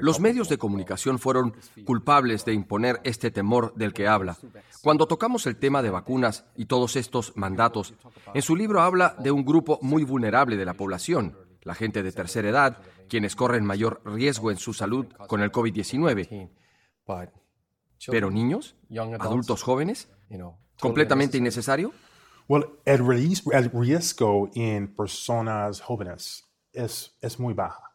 Los medios de comunicación fueron culpables de imponer este temor del que habla. Cuando tocamos el tema de vacunas y todo todos estos mandatos. En su libro habla de un grupo muy vulnerable de la población, la gente de tercera edad, quienes corren mayor riesgo en su salud con el COVID-19. Pero niños, adultos jóvenes, completamente innecesario. Well, el, riesgo en personas jóvenes es, es muy baja,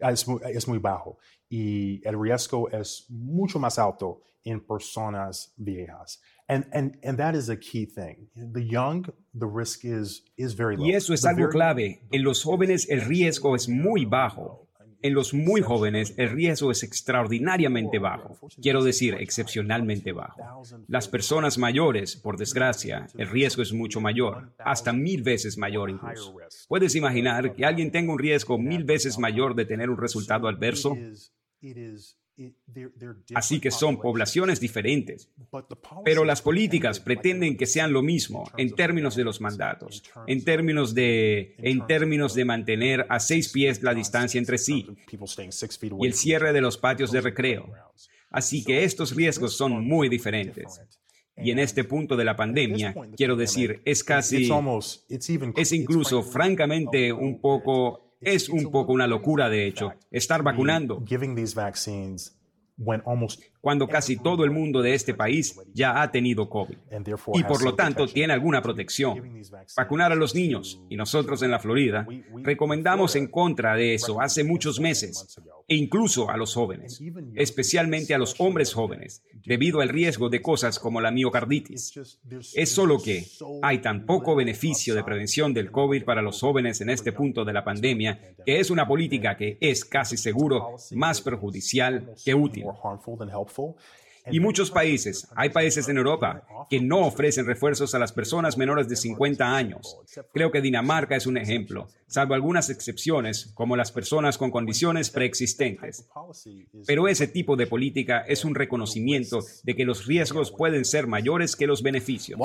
es es muy bajo y el riesgo es mucho más alto en personas viejas. And, and, and that is a key thing. The young, the risk is, is very low. Y eso es algo clave. En los jóvenes el riesgo es muy bajo. En los muy jóvenes el riesgo es extraordinariamente bajo, quiero decir excepcionalmente bajo. Las personas mayores, por desgracia, el riesgo es mucho mayor, hasta mil veces mayor incluso. ¿Puedes imaginar que alguien tenga un riesgo mil veces mayor de tener un resultado adverso? Así que son poblaciones diferentes. Pero las políticas pretenden que sean lo mismo en términos de los mandatos, en términos de, en términos de mantener a seis pies la distancia entre sí y el cierre de los patios de recreo. Así que estos riesgos son muy diferentes. Y en este punto de la pandemia, quiero decir, es casi, es incluso francamente un poco es un poco una locura, de hecho, estar vacunando. cuando casi todo el mundo de este país ya ha tenido COVID. y por lo tanto tiene alguna protección. Vacunar a los niños, y nosotros en la Florida, recomendamos en contra de eso. Hace muchos meses, e incluso a los jóvenes, especialmente a los hombres jóvenes, debido al riesgo de cosas como la miocarditis. Es solo que hay tan poco beneficio de prevención del COVID para los jóvenes en este punto de la pandemia que es una política que es casi seguro más perjudicial que útil. Y muchos países, hay países en Europa que no ofrecen refuerzos a las personas menores de 50 años. Creo que Dinamarca es un ejemplo, salvo algunas excepciones, como las personas con condiciones preexistentes. Pero ese tipo de política es un reconocimiento de que los riesgos pueden ser mayores que los beneficios.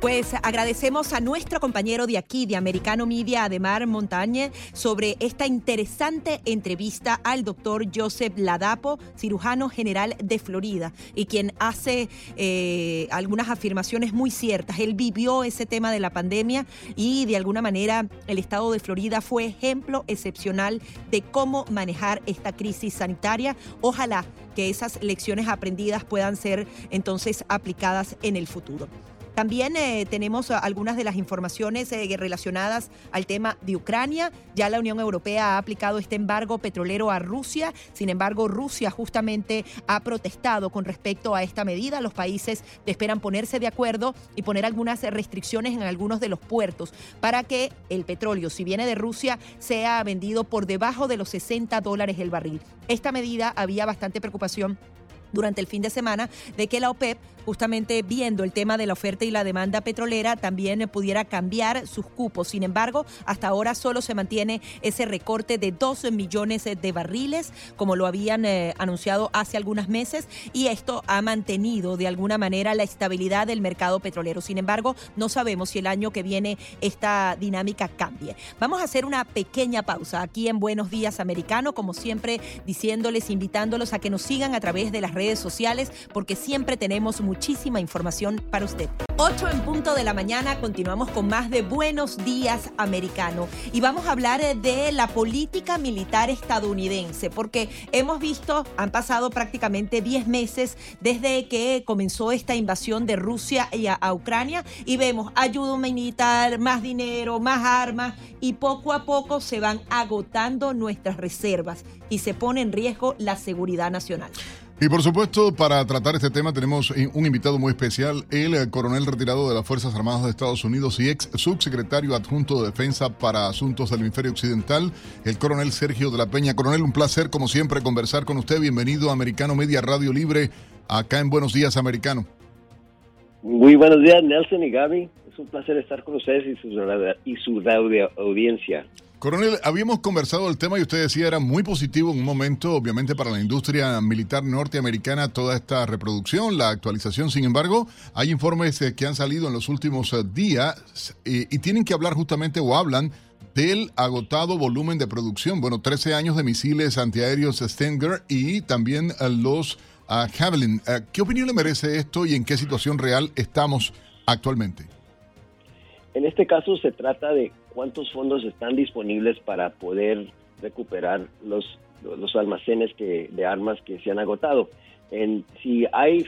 Pues agradecemos a nuestro compañero de aquí, de Americano Media, Ademar Montañe, sobre esta interesante entrevista al doctor Joseph Ladapo, cirujano general de Florida, y quien hace eh, algunas afirmaciones muy ciertas. Él vivió ese tema de la pandemia y de alguna manera el estado de Florida fue ejemplo excepcional de cómo manejar esta crisis sanitaria. Ojalá que esas lecciones aprendidas puedan ser entonces aplicadas en el futuro. También eh, tenemos algunas de las informaciones eh, relacionadas al tema de Ucrania. Ya la Unión Europea ha aplicado este embargo petrolero a Rusia. Sin embargo, Rusia justamente ha protestado con respecto a esta medida. Los países esperan ponerse de acuerdo y poner algunas restricciones en algunos de los puertos para que el petróleo, si viene de Rusia, sea vendido por debajo de los 60 dólares el barril. Esta medida había bastante preocupación durante el fin de semana de que la OPEP justamente viendo el tema de la oferta y la demanda petrolera, también pudiera cambiar sus cupos. Sin embargo, hasta ahora solo se mantiene ese recorte de 12 millones de barriles, como lo habían eh, anunciado hace algunos meses, y esto ha mantenido de alguna manera la estabilidad del mercado petrolero. Sin embargo, no sabemos si el año que viene esta dinámica cambie. Vamos a hacer una pequeña pausa aquí en Buenos Días Americano, como siempre diciéndoles, invitándolos a que nos sigan a través de las redes sociales, porque siempre tenemos muchísima información para usted. 8 en punto de la mañana, continuamos con más de Buenos Días Americano y vamos a hablar eh, de la política militar estadounidense, porque hemos visto, han pasado prácticamente 10 meses desde que comenzó esta invasión de Rusia a, a Ucrania y vemos ayuda militar, más dinero, más armas y poco a poco se van agotando nuestras reservas y se pone en riesgo la seguridad nacional. Y por supuesto, para tratar este tema tenemos un invitado muy especial, el eh, coronel retirado de las Fuerzas Armadas de Estados Unidos y ex subsecretario adjunto de Defensa para Asuntos del Hemisferio Occidental, el coronel Sergio de la Peña. Coronel, un placer como siempre conversar con usted. Bienvenido a Americano Media Radio Libre, acá en Buenos Días, Americano. Muy buenos días, Nelson y Gaby. Es un placer estar con ustedes y su, y su audiencia. Coronel, habíamos conversado el tema y usted decía era muy positivo en un momento, obviamente, para la industria militar norteamericana, toda esta reproducción, la actualización. Sin embargo, hay informes eh, que han salido en los últimos eh, días eh, y tienen que hablar justamente o hablan del agotado volumen de producción. Bueno, 13 años de misiles antiaéreos Stinger y también los uh, Javelin. ¿Qué opinión le merece esto y en qué situación real estamos actualmente? En este caso se trata de cuántos fondos están disponibles para poder recuperar los, los almacenes que, de armas que se han agotado. Si hay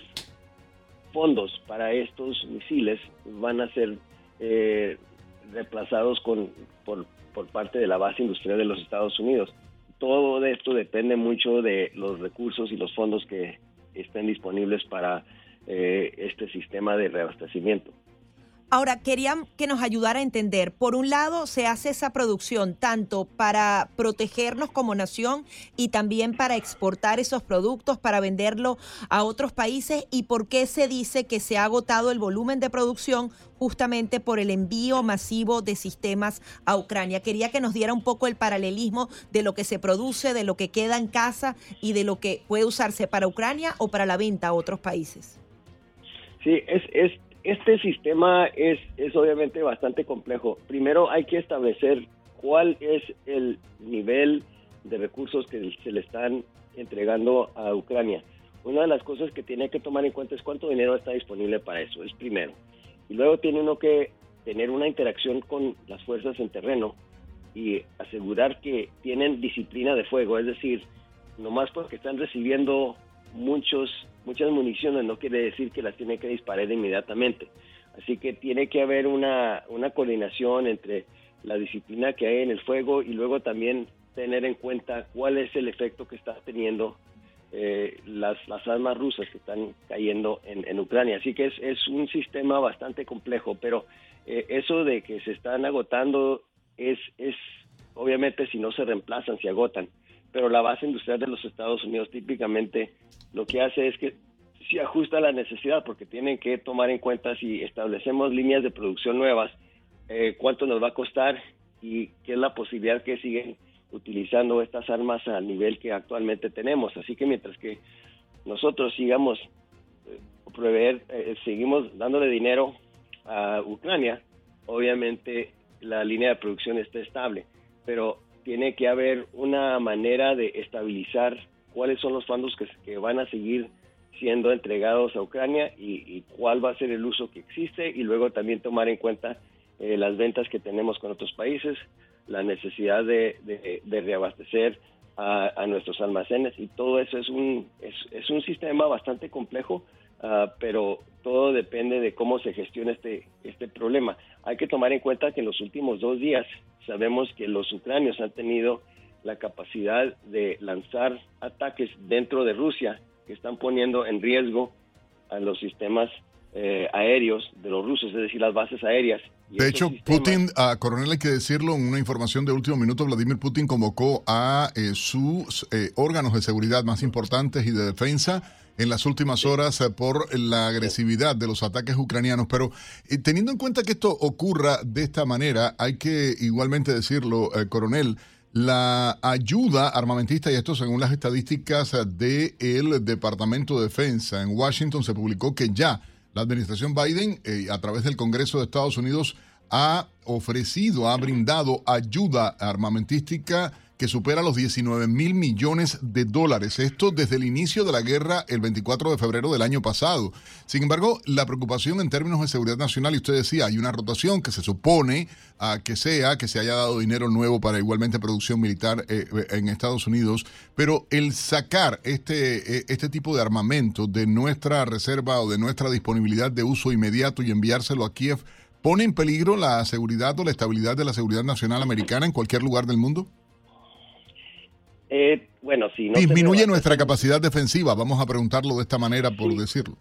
fondos para estos misiles, van a ser eh, reemplazados con, por, por parte de la base industrial de los Estados Unidos. Todo esto depende mucho de los recursos y los fondos que estén disponibles para eh, este sistema de reabastecimiento. Ahora, querían que nos ayudara a entender, por un lado, se hace esa producción tanto para protegernos como nación y también para exportar esos productos, para venderlo a otros países, y por qué se dice que se ha agotado el volumen de producción justamente por el envío masivo de sistemas a Ucrania. Quería que nos diera un poco el paralelismo de lo que se produce, de lo que queda en casa y de lo que puede usarse para Ucrania o para la venta a otros países. Sí, es, es este sistema es, es obviamente bastante complejo. Primero hay que establecer cuál es el nivel de recursos que se le están entregando a Ucrania. Una de las cosas que tiene que tomar en cuenta es cuánto dinero está disponible para eso, es primero. Y luego tiene uno que tener una interacción con las fuerzas en terreno y asegurar que tienen disciplina de fuego, es decir, nomás porque están recibiendo muchos muchas municiones no quiere decir que las tiene que disparar inmediatamente. Así que tiene que haber una, una coordinación entre la disciplina que hay en el fuego y luego también tener en cuenta cuál es el efecto que está teniendo eh, las, las armas rusas que están cayendo en, Ucrania. Así que es, es, un sistema bastante complejo, pero eh, eso de que se están agotando es, es, obviamente, si no se reemplazan, se agotan pero la base industrial de los Estados Unidos típicamente lo que hace es que se ajusta a la necesidad porque tienen que tomar en cuenta si establecemos líneas de producción nuevas, eh, cuánto nos va a costar y qué es la posibilidad que siguen utilizando estas armas al nivel que actualmente tenemos. Así que mientras que nosotros sigamos eh, proveer, eh, seguimos dándole dinero a Ucrania, obviamente la línea de producción está estable, pero tiene que haber una manera de estabilizar cuáles son los fondos que, van a seguir siendo entregados a Ucrania y, cuál va a ser el uso que existe y luego también tomar en cuenta eh, las ventas que tenemos con otros países, la necesidad de, reabastecer a, nuestros almacenes y todo eso es un, es, un sistema bastante complejo, ah, pero todo depende de cómo se gestiona este, este problema. Hay que tomar en cuenta que en los últimos dos días sabemos que los ucranios han tenido la capacidad de lanzar ataques dentro de Rusia que están poniendo en riesgo a los sistemas eh, aéreos de los rusos, es decir, las bases aéreas. de hecho, Putin, a coronel hay que decirlo, en una información de último minuto, Vladimir Putin convocó a eh, sus eh, órganos de seguridad más importantes y de defensa en las últimas horas por la agresividad de los ataques ucranianos. Pero teniendo en cuenta que esto ocurra de esta manera, hay que igualmente decirlo, coronel, la ayuda armamentista, y esto según las estadísticas del Departamento de Defensa en Washington, se publicó que ya la administración Biden, eh, a través del Congreso de Estados Unidos, ha ofrecido, ha brindado ayuda armamentística que supera los 19 mil millones de dólares. Esto desde el inicio de la guerra el 24 de febrero del año pasado. Sin embargo, la preocupación en términos de seguridad nacional, y usted decía, hay una rotación que se supone a que sea, que se haya dado dinero nuevo para igualmente producción militar eh, en Estados Unidos, pero el sacar este, eh, este tipo de armamento de nuestra reserva o de nuestra disponibilidad de uso inmediato y enviárselo a Kiev, ¿pone en peligro la seguridad o la estabilidad de la seguridad nacional americana en cualquier lugar del mundo? Eh, bueno, si no Disminuye nuestra capacidad defensiva, vamos a preguntarlo de esta manera por decirlo.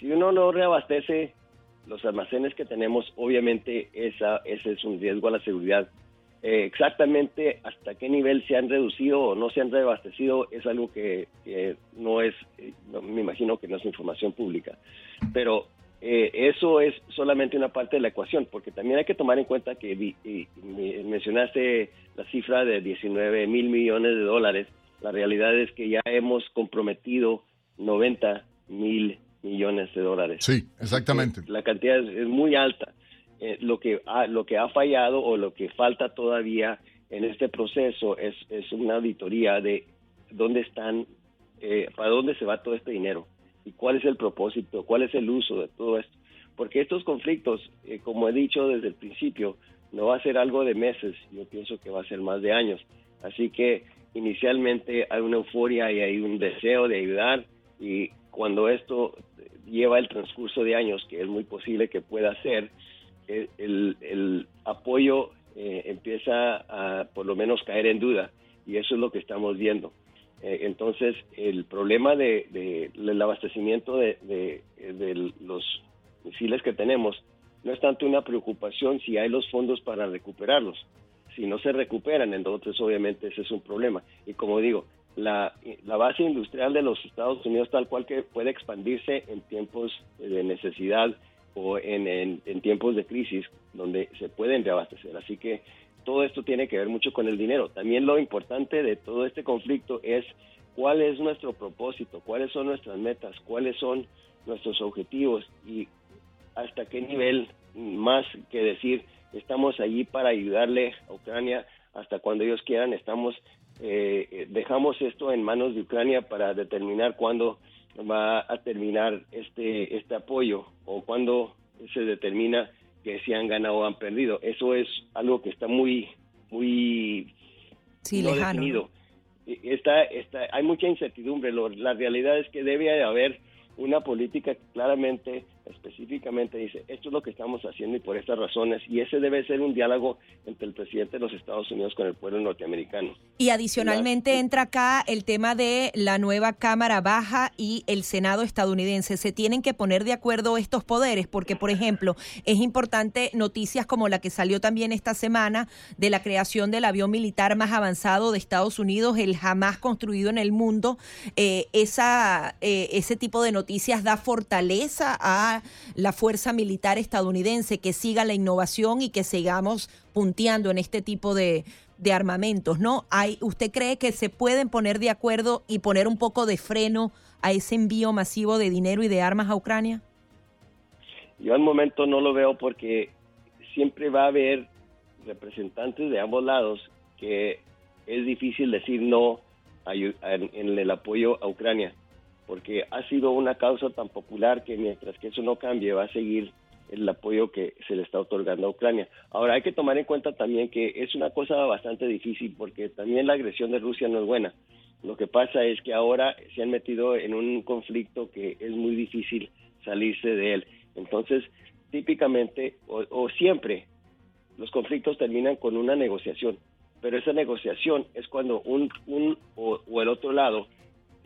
Si uno no reabastece los almacenes que tenemos, obviamente esa, ese es un riesgo a la seguridad. Eh, exactamente hasta qué nivel se han reducido o no se han reabastecido es algo que, no es, eh, me imagino que no es información pública. Pero eh, eso es solamente una parte de la ecuación, porque también hay que tomar en cuenta que mencionaste la cifra de 19 mil millones de dólares. La realidad es que ya hemos comprometido 90 mil millones de dólares. Sí, exactamente. La cantidad es, muy alta. Eh, lo, que ha, lo que ha fallado o lo que falta todavía en este proceso es, es una auditoría de dónde están, eh, para dónde se va todo este dinero y cuál es el propósito, cuál es el uso de todo esto. Porque estos conflictos, eh, como he dicho desde el principio, no va a ser algo de meses, yo pienso que va a ser más de años. Así que inicialmente hay una euforia y hay un deseo de ayudar y cuando esto lleva el transcurso de años, que es muy posible que pueda ser, eh, el, apoyo eh, empieza a por lo menos caer en duda y eso es lo que estamos viendo. Eh, entonces, el problema de, del abastecimiento de, los misiles que tenemos no es tanto una preocupación si hay los fondos para recuperarlos. Si no se recuperan, entonces obviamente ese es un problema. Y como digo, la, base industrial de los Estados Unidos tal cual que puede expandirse en tiempos de necesidad o en, en tiempos de crisis donde se pueden reabastecer. Así que todo esto tiene que ver mucho con el dinero. También lo importante de todo este conflicto es cuál es nuestro propósito, cuáles son nuestras metas, cuáles son nuestros objetivos y hasta qué nivel más que decir estamos allí para ayudarle a Ucrania hasta cuando ellos quieran estamos eh, dejamos esto en manos de Ucrania para determinar cuándo va a terminar este este apoyo o cuándo se determina que si han ganado o han perdido. Eso es algo que está muy, muy sí, lejano. Está, está, hay mucha incertidumbre. la realidad es que debe haber una política claramente específicamente dice, esto es lo que estamos haciendo y por estas razones, y ese debe ser un diálogo entre el presidente de los Estados Unidos con el pueblo norteamericano. Y adicionalmente entra acá el tema de la nueva Cámara Baja y el Senado estadounidense. Se tienen que poner de acuerdo estos poderes, porque, por ejemplo, es importante noticias como la que salió también esta semana de la creación del avión militar más avanzado de Estados Unidos, el jamás construido en el mundo. Eh, esa, eh, ese tipo de noticias da fortaleza a la fuerza militar estadounidense, que siga la innovación y que sigamos punteando en este tipo de, armamentos, ¿no? Hay, ¿Usted cree que se pueden poner de acuerdo y poner un poco de freno a ese envío masivo de dinero y de armas a Ucrania? Yo al momento no lo veo porque siempre va a haber representantes de ambos lados que es difícil decir no en el apoyo a Ucrania porque ha sido una causa tan popular que mientras que eso no cambie va a seguir el apoyo que se le está otorgando a Ucrania. Ahora hay que tomar en cuenta también que es una cosa bastante difícil porque también la agresión de Rusia no es buena. Lo que pasa es que ahora se han metido en un conflicto que es muy difícil salirse de él. Entonces, típicamente o, siempre los conflictos terminan con una negociación, pero esa negociación es cuando un, un o, el otro lado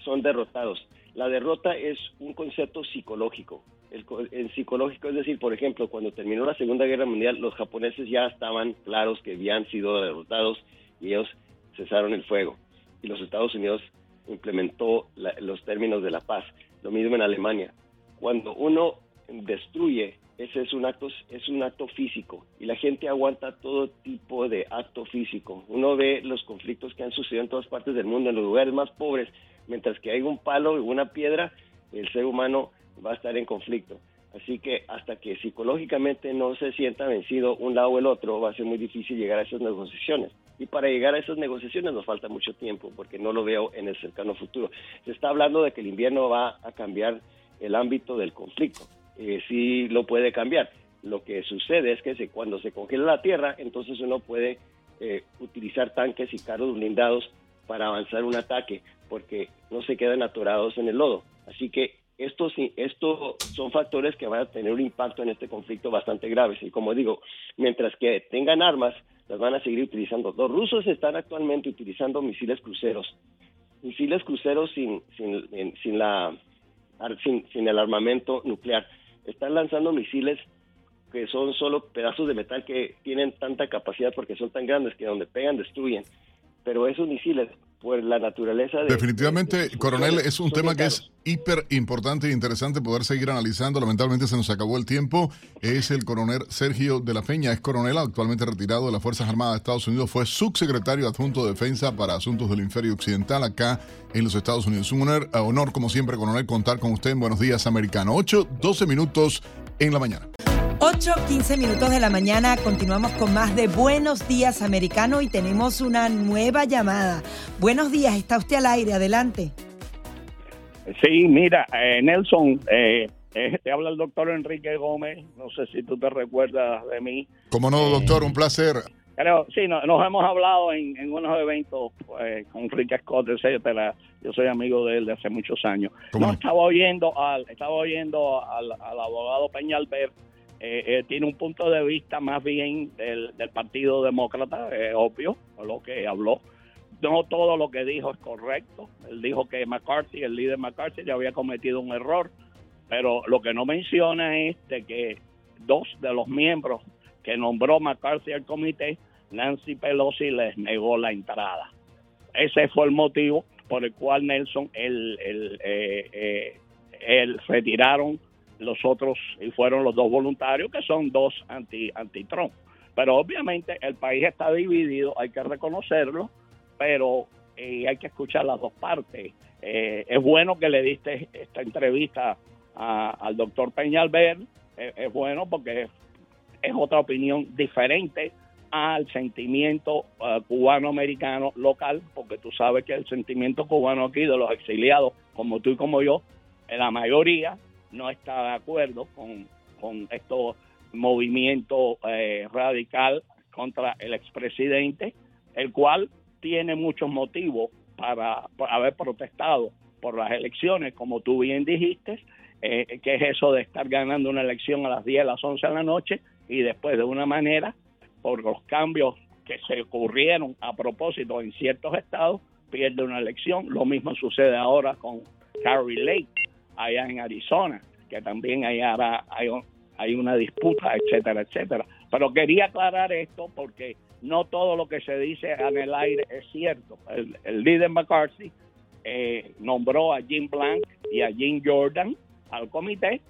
son derrotados. La derrota es un concepto psicológico. El, el, psicológico es decir, por ejemplo, cuando terminó la Segunda Guerra Mundial, los japoneses ya estaban claros que habían sido derrotados y ellos cesaron el fuego. Y los Estados Unidos implementó los términos de la paz. Lo mismo en Alemania. Cuando uno destruye, ese es un acto, es un acto físico y la gente aguanta todo tipo de acto físico. Uno ve los conflictos que han sucedido en todas partes del mundo, en los lugares más pobres, mientras que hay un palo y una piedra, el ser humano va a estar en conflicto. Así que hasta que psicológicamente no se sienta vencido un lado o el otro, va a ser muy difícil llegar a esas negociaciones. Y para llegar a esas negociaciones nos falta mucho tiempo, porque no lo veo en el cercano futuro. Se está hablando de que el invierno va a cambiar el ámbito del conflicto. Eh, sí lo puede cambiar. Lo que sucede es que cuando se congela la tierra, entonces uno puede eh, utilizar tanques y carros blindados para avanzar un ataque, porque no se quedan atorados en el lodo. Así que estos, esto son factores que van a tener un impacto en este conflicto bastante graves. Y como digo, mientras que tengan armas, las van a seguir utilizando. Los rusos están actualmente utilizando misiles cruceros, misiles cruceros sin, sin, sin, la, sin, sin el armamento nuclear. Están lanzando misiles que son solo pedazos de metal que tienen tanta capacidad porque son tan grandes que donde pegan destruyen. Pero esos misiles por la naturaleza de... Definitivamente, coronel, es un tema que es hiper importante e interesante poder seguir analizando. Lamentablemente se nos acabó el tiempo. Es el coronel Sergio de la Peña, es coronel actualmente retirado de las Fuerzas Armadas de Estados Unidos. Fue subsecretario adjunto de Defensa para Asuntos del Imperio Occidental acá en los Estados Unidos. Un honor, honor como siempre, coronel, contar con usted en Buenos Días Americano. 8, 12 minutos en la mañana. 8, 15 minutos de la mañana, continuamos con más de Buenos Días Americano y tenemos una nueva llamada. Buenos días, está usted al aire, adelante. Sí, mira, eh, Nelson, eh, eh, te habla el doctor Enrique Gómez, no sé si tú te recuerdas de mí. Como no, doctor, un placer. Pero sí, nos hemos hablado en, unos eventos con Enrique Scott, yo soy amigo de él de hace muchos años. No, estaba oyendo al, estaba oyendo al, al abogado Peñalver eh, eh, tiene un punto de vista más bien del, Partido Demócrata, es obvio, lo que habló. No todo lo que dijo es correcto. Él dijo que McCarthy, el líder McCarthy, ya había cometido un error, pero lo que no menciona es que dos de los miembros que nombró McCarthy al comité, Nancy Pelosi les negó la entrada. Ese fue el motivo por el cual Nelson, él, él, eh, él retiraron los otros y fueron los dos voluntarios que son dos anti anti Trump. Pero obviamente el país está dividido, hay que reconocerlo, pero eh, hay que escuchar las dos partes. Eh, es bueno que le diste esta entrevista al doctor Peñalver, eh, es bueno porque es, otra opinión diferente al sentimiento cubano-americano local, porque tú sabes que el sentimiento cubano aquí de los exiliados, como tú y como yo, la mayoría no está de acuerdo con, con estos movimientos eh, radical contra el expresidente, el cual tiene muchos motivos para, haber protestado por las elecciones, como tú bien dijiste, eh, que es eso de estar ganando una elección a las 10, a las 11 de la noche y después de una manera, por los cambios que se ocurrieron a propósito en ciertos estados, pierde una elección. Lo mismo sucede ahora con Carrie Lake, allá en Arizona, que también hay, hay, hay una disputa, etcétera, etcétera. Pero quería aclarar esto porque no todo lo que se dice en el aire es cierto. El, líder McCarthy eh, nombró a Jim Blank y a Jim Jordan al comité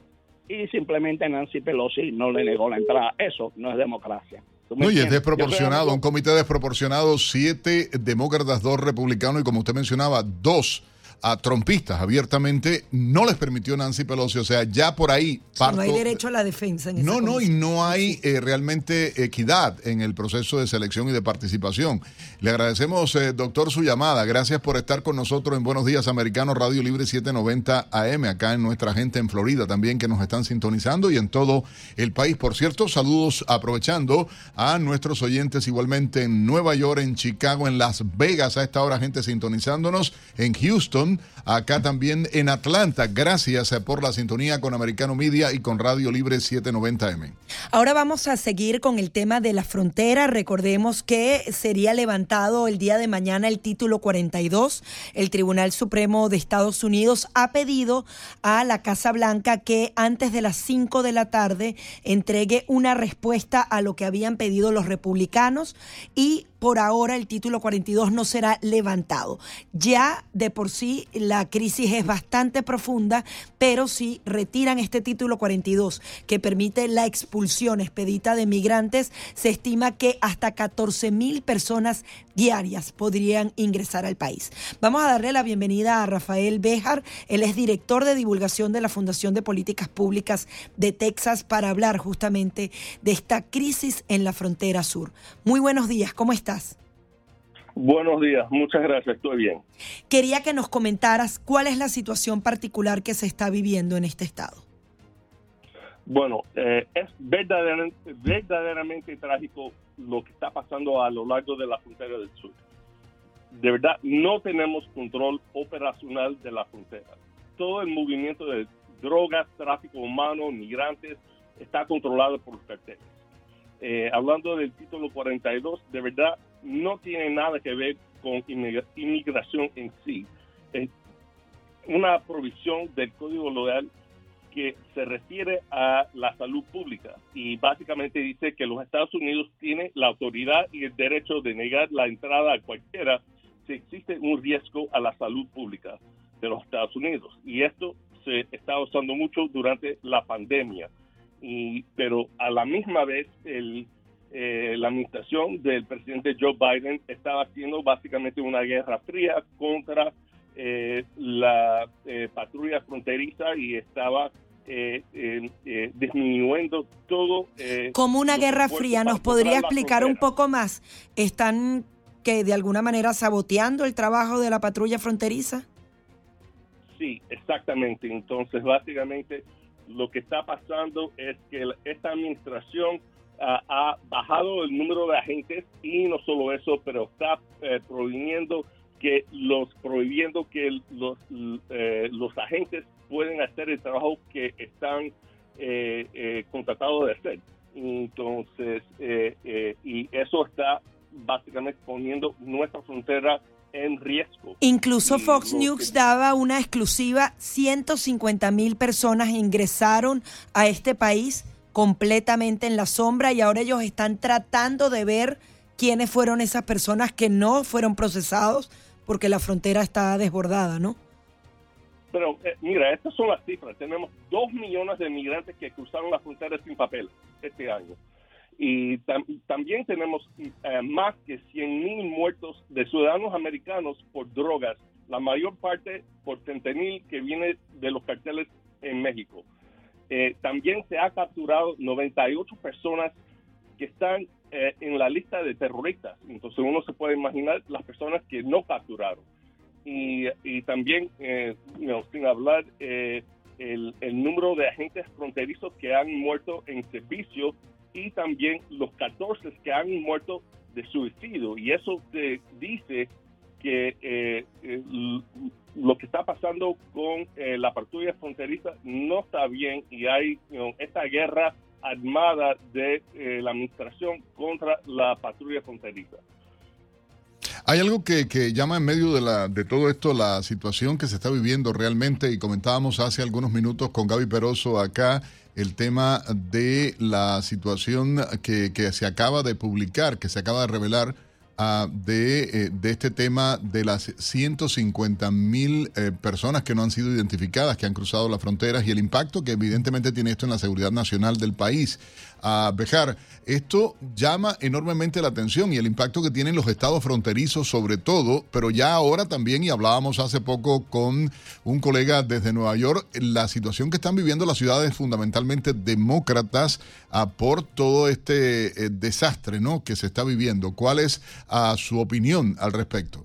y simplemente Nancy Pelosi no le negó la entrada. Eso no es democracia. No, y es desproporcionado, un comité desproporcionado, siete demócratas, dos republicanos y como usted mencionaba, dos a trompistas abiertamente, no les permitió Nancy Pelosi. O sea, ya por ahí. no hay derecho a la defensa. En no, no, y no hay eh, realmente equidad en el proceso de selección y de participación. Le agradecemos, eh, doctor, su llamada. Gracias por estar con nosotros en Buenos Días Americanos Radio Libre 790 AM, acá en nuestra gente en Florida también que nos están sintonizando y en todo el país. Por cierto, saludos aprovechando a nuestros oyentes igualmente en Nueva York, en Chicago, en Las Vegas, a esta hora gente sintonizándonos, en Houston acá también en Atlanta. Gracias eh, por la sintonía con Americano Media y con Radio Libre 790M. Ahora vamos a seguir con el tema de la frontera. Recordemos que sería levantado el día de mañana el título 42. El Tribunal Supremo de Estados Unidos ha pedido a la Casa Blanca que antes de las 5 de la tarde entregue una respuesta a lo que habían pedido los republicanos y por ahora el título 42 no será levantado. Ya de por sí la crisis es bastante profunda, pero si retiran este título 42 que permite la expulsión expedita de migrantes, se estima que hasta 14 mil personas diarias podrían ingresar al país. Vamos a darle la bienvenida a Rafael Béjar, él es director de divulgación de la Fundación de Políticas Públicas de Texas para hablar justamente de esta crisis en la frontera sur. Muy buenos días, ¿cómo estás? Buenos días, muchas gracias, estoy bien. Quería que nos comentaras cuál es la situación particular que se está viviendo en este estado. Bueno, eh, es verdaderamente, verdaderamente trágico lo que está pasando a lo largo de la frontera del sur. De verdad, no tenemos control operacional de la frontera. Todo el movimiento de drogas, tráfico humano, migrantes, está controlado por los carteles. Eh, hablando del título 42, de verdad no tiene nada que ver con inmigración en sí. Es una provisión del Código Legal que se refiere a la salud pública y básicamente dice que los Estados Unidos tienen la autoridad y el derecho de negar la entrada a cualquiera si existe un riesgo a la salud pública de los Estados Unidos. Y esto se está usando mucho durante la pandemia. Y, pero a la misma vez el, eh, la administración del presidente Joe Biden estaba haciendo básicamente una guerra fría contra eh, la eh, patrulla fronteriza y estaba disminuyendo todo. Como una guerra fría, ¿nos podría explicar un poco más? ¿Están que de alguna manera saboteando el trabajo de la patrulla fronteriza? Sí, exactamente. Entonces, básicamente, lo que está pasando es que esta administración ah, ha bajado el número de agentes y no solo eso, pero está eh, prohibiendo que los prohibiendo que los eh, los agentes pueden hacer el trabajo que están eh, contratados de hacer. Entonces, y eso está básicamente poniendo nuestra frontera en riesgo. Incluso Fox News daba una exclusiva, 150 mil personas ingresaron a este país completamente en la sombra y ahora ellos están tratando de ver quiénes fueron esas personas que no fueron procesados porque la frontera está desbordada, ¿no? Pero eh, mira, estas son las cifras. Tenemos dos millones de migrantes que cruzaron la frontera sin papel este año. Y también tenemos eh, más que 100 mil muertos de ciudadanos americanos por drogas, la mayor parte por fentanil que viene de los carteles en México. Eh, también se ha capturado 98 personas que están eh, en la lista de terroristas. Entonces uno se puede imaginar las personas que no capturaron. Y, también, sin hablar, el, el número de agentes fronterizos que han muerto en servicio y también los 14 que han muerto de suicidio. Y eso te dice que eh, eh, lo que está pasando con eh, la patrulla fronteriza no está bien y hay esta guerra armada de la administración contra la patrulla fronteriza. Hay algo que, llama en medio de, de todo esto la situación que se está viviendo realmente y comentábamos hace algunos minutos con Gaby Peroso acá el tema de la situación que, que se acaba de publicar, que se acaba de revelar Ah, de, eh, de, este tema de las 150 mil eh, personas que no han sido identificadas, que han cruzado las fronteras y el impacto que evidentemente tiene esto en la seguridad nacional del país. A ah, Bejar, esto llama enormemente la atención y el impacto que tienen los estados fronterizos sobre todo, pero ya ahora también, y hablábamos hace poco con un colega desde Nueva York, la situación que están viviendo las ciudades fundamentalmente demócratas uh, por todo este eh, desastre ¿no? que se está viviendo. ¿Cuál es a su opinión al respecto.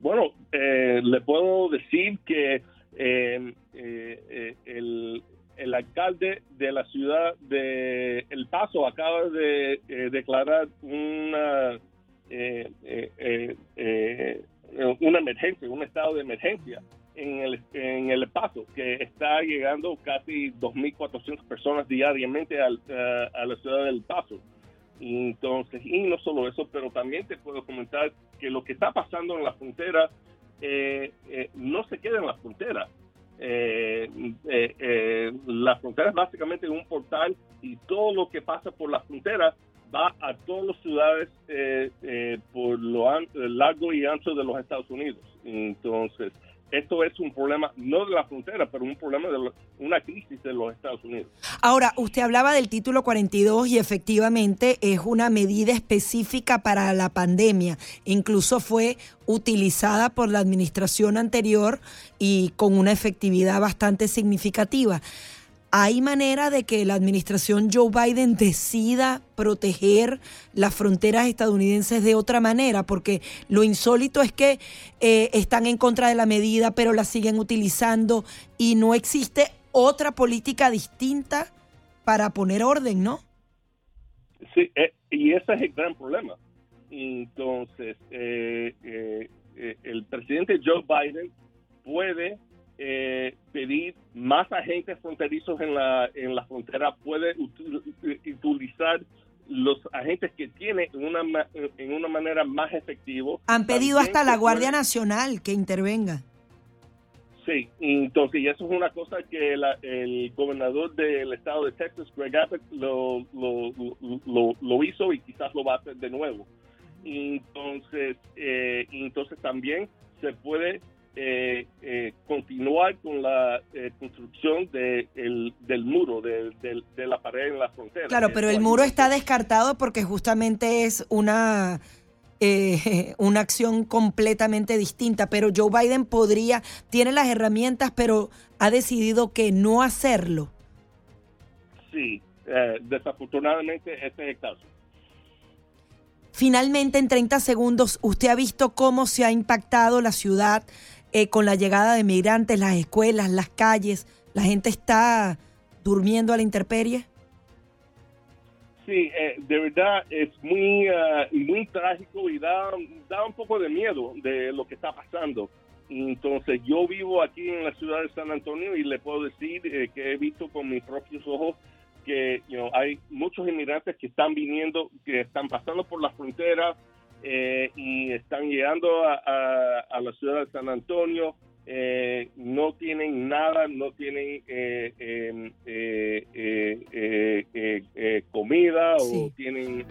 Bueno, eh, le puedo decir que eh, eh, el, el, alcalde de la ciudad de El Paso acaba de declarar una eh, una emergencia, un estado de emergencia en el, en el Paso, que está llegando casi 2.400 personas diariamente al, eh, a la ciudad del Paso. Entonces, y no solo eso, pero también te puedo comentar que lo que está pasando en la frontera eh, no se queda en la frontera. La frontera es básicamente un portal y todo lo que pasa por la frontera va a todas las ciudades eh, eh, por lo largo y ancho de los Estados Unidos. Entonces, esto es un problema no de la frontera, pero un problema de una crisis de los Estados Unidos. Ahora, usted hablaba del título 42 y efectivamente es una medida específica para la pandemia. Incluso fue utilizada por la administración anterior y con una efectividad bastante significativa. ¿Hay manera de que la administración Joe Biden decida proteger las fronteras estadounidenses de otra manera? Porque lo insólito es que eh, están en contra de la medida, pero la siguen utilizando y no existe otra política distinta para poner orden, ¿no? Sí, eh, y ese es el gran problema. Entonces, eh, el presidente Joe Biden puede eh, pedir más agentes fronterizos en la, en la frontera, puede utilizar los agentes que tiene en una, en una manera más efectiva. Han pedido hasta la Guardia Nacional que intervenga. Sí, entonces, y eso es una cosa que el gobernador del estado de Texas, Greg Abbott, lo, lo, lo, hizo y quizás lo va a hacer de nuevo. Entonces, eh, entonces también se puede eh, eh, continuar con la eh, construcción de del muro, de, la pared en la frontera. Claro, pero el muro está descartado porque justamente es una... una acción completamente distinta, pero Joe Biden podría, tiene las herramientas, pero ha decidido que no hacerlo. Sí, desafortunadamente ese es el caso. Finalmente, en 30 segundos, ¿usted ha visto cómo se ha impactado la ciudad eh, con la llegada de migrantes, las escuelas, las calles, la gente está durmiendo a la intemperie? Sí, eh, de verdad es muy, ah, muy trágico y da, da un poco de miedo de lo que está pasando. Entonces yo vivo aquí en la ciudad de San Antonio y le puedo decir eh, que he visto con mis propios ojos que hay muchos inmigrantes que están viniendo, que están pasando por la frontera, eh, y están llegando a, la ciudad de San Antonio. Eh, no tienen nada, no tienen eh, em, comida o tienen...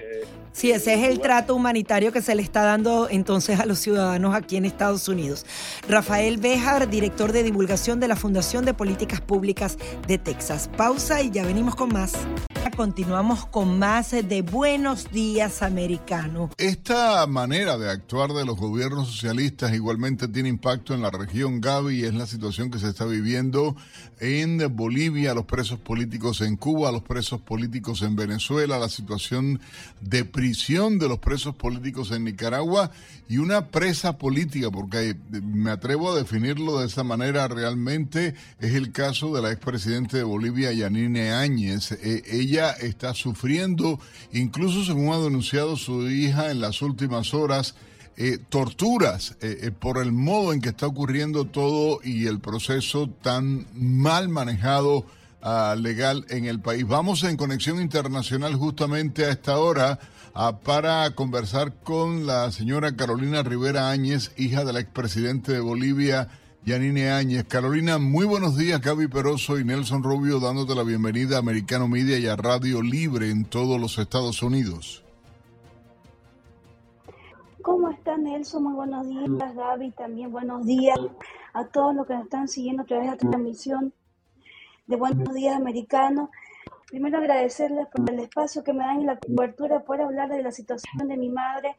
sí, ese es el trato humanitario que se le está dando entonces a los ciudadanos aquí en Estados Unidos. Rafael Bejar, director de divulgación de la Fundación de Políticas Públicas de Texas. Pausa y ya venimos con más. Continuamos con más de Buenos Días Americano. Esta manera de actuar de los gobiernos socialistas igualmente tiene impacto en la región Gaby y es la situación que se está viviendo en Bolivia, los presos políticos en Cuba, los presos políticos en Venezuela, la situación de prisión de los presos políticos en Nicaragua y una presa política, porque me atrevo a definirlo de esa manera realmente, es el caso de la expresidente de Bolivia, Yanine Áñez. E, ella está sufriendo, incluso según ha denunciado su hija en las últimas horas, eh, torturas eh, eh, por el modo en que está ocurriendo todo y el proceso tan mal manejado ah, legal en el país. Vamos en conexión internacional justamente a esta hora ah, para conversar con la señora Carolina Rivera Áñez, hija del expresidente de Bolivia. Yanine Áñez. Carolina, muy buenos días, Gaby Peroso y Nelson Rubio, dándote la bienvenida a Americano Media y a Radio Libre en todos los Estados Unidos. ¿Cómo está Nelson? Muy buenos días, Gaby, también buenos días a todos los que nos están siguiendo a través de esta transmisión de Buenos Días Americanos. Primero agradecerles por el espacio que me dan y la cobertura por hablar de la situación de mi madre,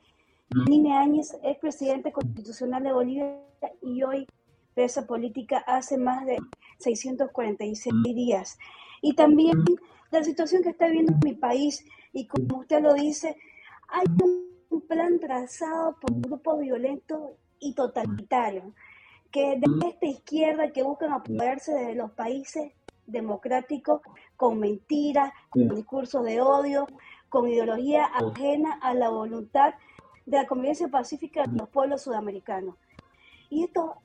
Yanine Áñez, ex presidente constitucional de Bolivia y hoy esa política hace más de 646 días. Y también la situación que está viviendo mi país, y como usted lo dice, hay un plan trazado por un grupo violento y totalitario, que de esta izquierda que buscan apoderarse de los países democráticos con mentiras, con discursos de odio, con ideología ajena a la voluntad de la convivencia pacífica de los pueblos sudamericanos. Y esto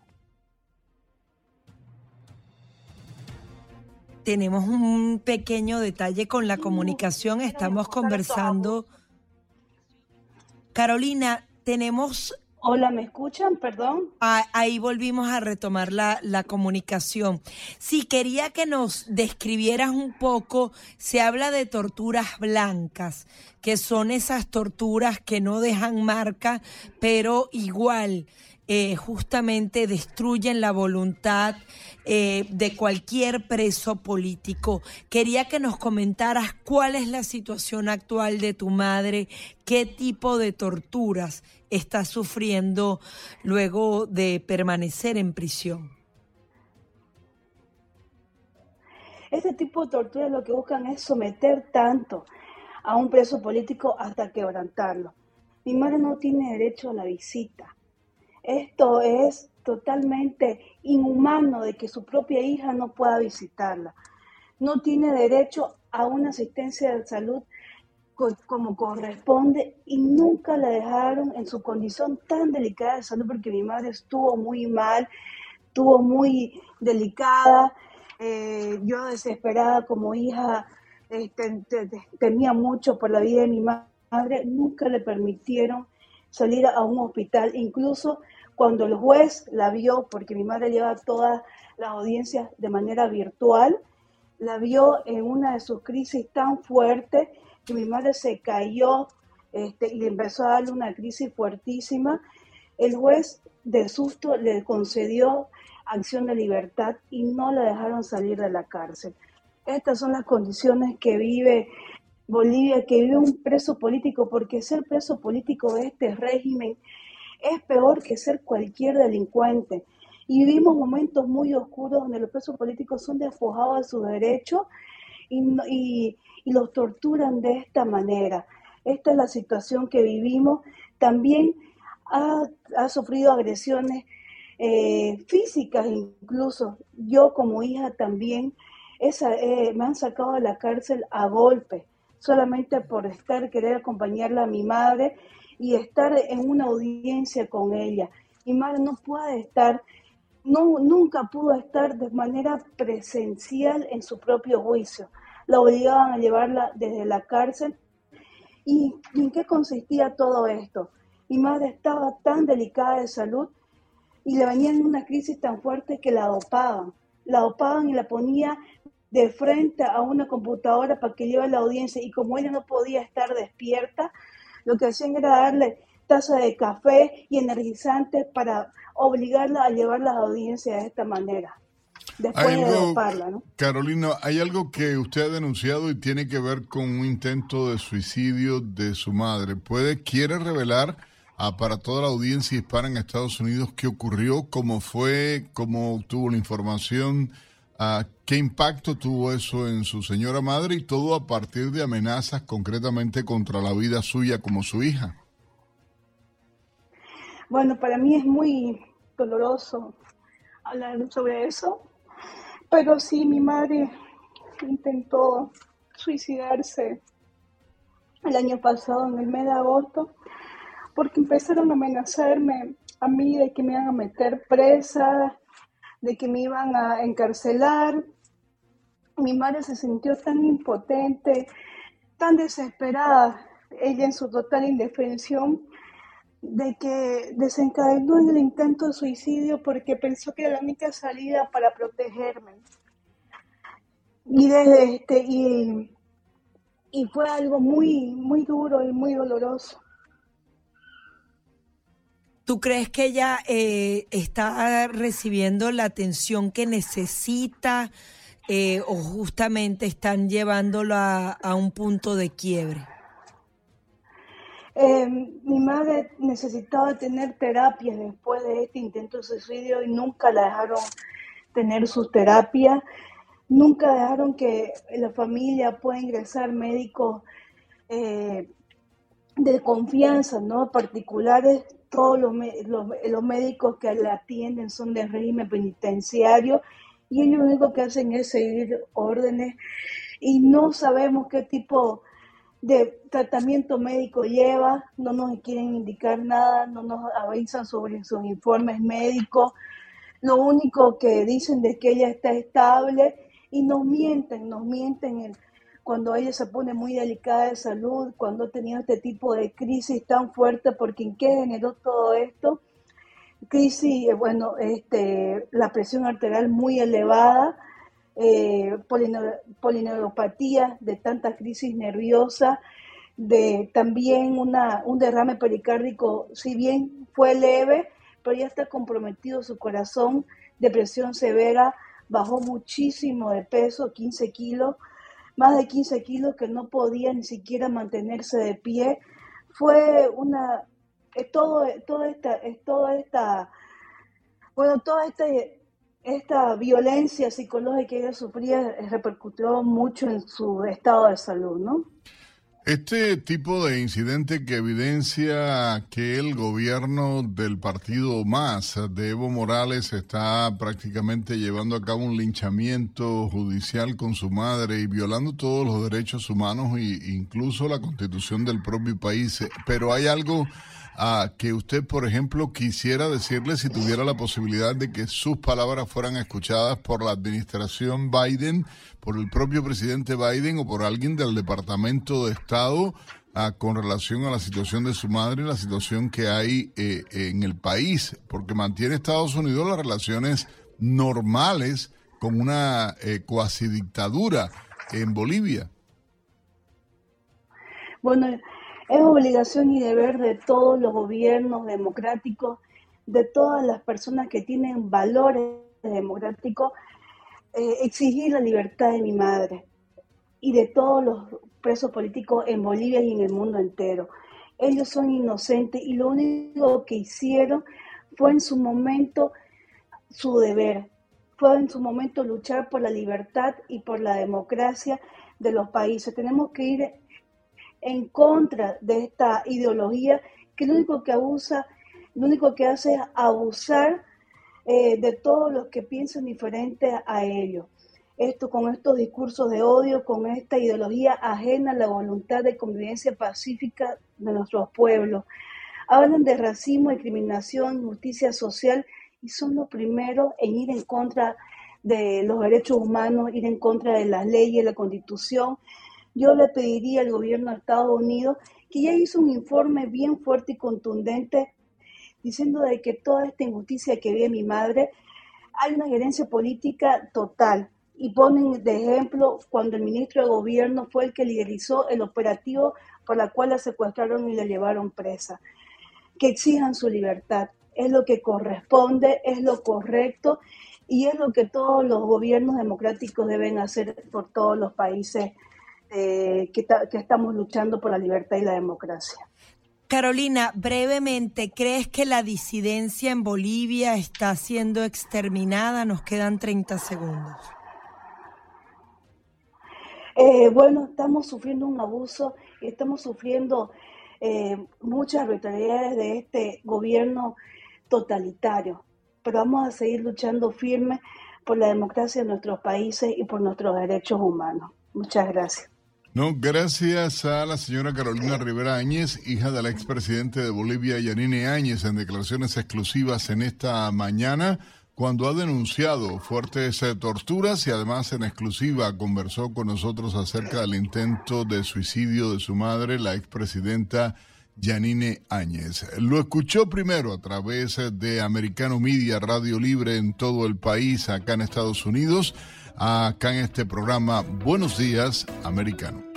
tenemos un pequeño detalle con la comunicación. Estamos conversando. Carolina, tenemos... Hola, ¿me escuchan? Perdón. Ah, ahí volvimos a retomar la, la comunicación. Sí, quería que nos describieras un poco, se habla de torturas blancas, que son esas torturas que no dejan marca, pero igual eh, justamente destruyen la voluntad eh, de cualquier preso político. Quería que nos comentaras cuál es la situación actual de tu madre, qué tipo de torturas está sufriendo luego de permanecer en prisión. Este tipo de torturas lo que buscan es someter tanto a un preso político hasta quebrantarlo. Mi madre no tiene derecho a la visita esto es totalmente inhumano de que su propia hija no pueda visitarla. No tiene derecho a una asistencia de salud como corresponde y nunca la dejaron en su condición tan delicada de salud porque mi madre estuvo muy mal, estuvo muy delicada. Eh, yo desesperada como hija este, temía mucho por la vida de mi madre, nunca le permitieron salir a un hospital, incluso cuando el juez la vio, porque mi madre lleva todas las audiencias de manera virtual, la vio en una de sus crisis tan fuerte que mi madre se cayó este, y le empezó a darle una crisis fuertísima. El juez de susto le concedió acción de libertad y no la dejaron salir de la cárcel. Estas son las condiciones que vive Bolivia, que vive un preso político, porque ser preso político de este régimen es peor que ser cualquier delincuente. Y vivimos momentos muy oscuros donde los presos políticos son despojados de sus derechos y, los torturan de esta manera. Esta es la situación que vivimos. También ha, sufrido agresiones eh, físicas incluso. Yo como hija también esa, eh, me han sacado de la cárcel a golpe, solamente por estar, querer acompañarla a mi madre y estar en una audiencia con ella. Mi madre no puede estar, no, nunca pudo estar de manera presencial en su propio juicio. La obligaban a llevarla desde la cárcel. ¿Y, en qué consistía todo esto? Mi madre estaba tan delicada de salud y le venían una crisis tan fuerte que la dopaban. La dopaban y la ponía de frente a una computadora para que lleve la audiencia y como ella no podía estar despierta, lo que hacían era darle taza de café y energizantes para obligarla a llevar las audiencias de esta manera. Después de. Carolina, hay algo que usted ha denunciado y tiene que ver con un intento de suicidio de su madre. ¿Puede, quiere revelar ah, para toda la audiencia hispana en Estados Unidos qué ocurrió, cómo fue, cómo obtuvo la información? ¿Qué impacto tuvo eso en su señora madre y todo a partir de amenazas concretamente contra la vida suya como su hija? Bueno, para mí es muy doloroso hablar sobre eso, pero sí, mi madre intentó suicidarse el año pasado, en el mes de agosto, porque empezaron a amenazarme a mí de que me iban a meter presa, de que me iban a encarcelar. Mi madre se sintió tan impotente, tan desesperada, ella en su total indefensión, de que desencadenó en el intento de suicidio porque pensó que era la única salida para protegerme. Y desde este, y, y fue algo muy, muy duro y muy doloroso. ¿Tú crees que ella eh, está recibiendo la atención que necesita eh, o justamente están llevándola a, un punto de quiebre? Eh, mi madre necesitaba tener terapia después de este intento de suicidio y nunca la dejaron tener sus terapias, nunca dejaron que la familia pueda ingresar médicos de confianza, ¿no? Particulares todos los, los, médicos que la atienden son de régimen penitenciario y ellos lo único que hacen es seguir órdenes y no sabemos qué tipo de tratamiento médico lleva, no nos quieren indicar nada, no nos avisan sobre sus informes médicos, lo único que dicen es que ella está estable y nos mienten, nos mienten cuando ella se pone muy delicada de salud, cuando ha tenido este tipo de crisis tan fuerte, ¿en qué generó todo esto? Crisis, eh, bueno, este, la presión arterial muy elevada, eh, polineuropatía de tanta crisis nerviosa, de también una, un derrame pericárdico, si bien fue leve, pero ya está comprometido su corazón, depresión severa, bajó muchísimo de peso, 15 kilos, más de 15 kilos que no podía ni siquiera mantenerse de pie. Fue una, todo, toda esta, es toda esta, bueno, toda esta esta violencia psicológica que ella sufría repercutió mucho en su estado de salud, ¿no? Este tipo de incidente que evidencia que el gobierno del partido más de Evo Morales está prácticamente llevando a cabo un linchamiento judicial con su madre y violando todos los derechos humanos e incluso la constitución del propio país. Pero hay algo a que usted, por ejemplo, quisiera decirle si tuviera la posibilidad de que sus palabras fueran escuchadas por la administración Biden, por el propio presidente Biden o por alguien del Departamento de Estado ah, con relación a la situación de su madre y la situación que hay eh, en el país, porque mantiene Estados Unidos las relaciones normales con una eh, cuasi dictadura en Bolivia. Bueno, es obligación y deber de todos los gobiernos democráticos, de todas las personas que tienen valores democráticos, eh, exigir la libertad de mi madre y de todos los presos políticos en Bolivia y en el mundo entero. Ellos son inocentes y lo único que hicieron fue en su momento su deber, fue en su momento luchar por la libertad y por la democracia de los países. Tenemos que ir en contra de esta ideología que lo único que abusa, lo único que hace es abusar eh, de todos los que piensan diferente a ellos. Esto con estos discursos de odio, con esta ideología ajena a la voluntad de convivencia pacífica de nuestros pueblos. Hablan de racismo, discriminación, justicia social y son los primeros en ir en contra de los derechos humanos, ir en contra de las leyes, la constitución yo le pediría al gobierno de Estados Unidos que ya hizo un informe bien fuerte y contundente diciendo de que toda esta injusticia que ve mi madre, hay una gerencia política total. Y ponen de ejemplo cuando el ministro de gobierno fue el que liderizó el operativo por la cual la secuestraron y la llevaron presa. Que exijan su libertad. Es lo que corresponde, es lo correcto y es lo que todos los gobiernos democráticos deben hacer por todos los países eh, que, estamos luchando por la libertad y la democracia. Carolina, brevemente, ¿crees que la disidencia en Bolivia está siendo exterminada? Nos quedan 30 segundos. Eh, bueno, estamos sufriendo un abuso y estamos sufriendo eh, muchas brutalidades de este gobierno totalitario, pero vamos a seguir luchando firme por la democracia de nuestros países y por nuestros derechos humanos. Muchas gracias. No, gracias a la señora Carolina Rivera Áñez, hija del expresidente de Bolivia, Yanine Áñez, en declaraciones exclusivas en esta mañana, cuando ha denunciado fuertes eh, torturas y además en exclusiva conversó con nosotros acerca del intento de suicidio de su madre, la expresidenta Yanine Áñez. Lo escuchó primero a través de Americano Media, Radio Libre en todo el país, acá en Estados Unidos acá en este programa Buenos Días Americano.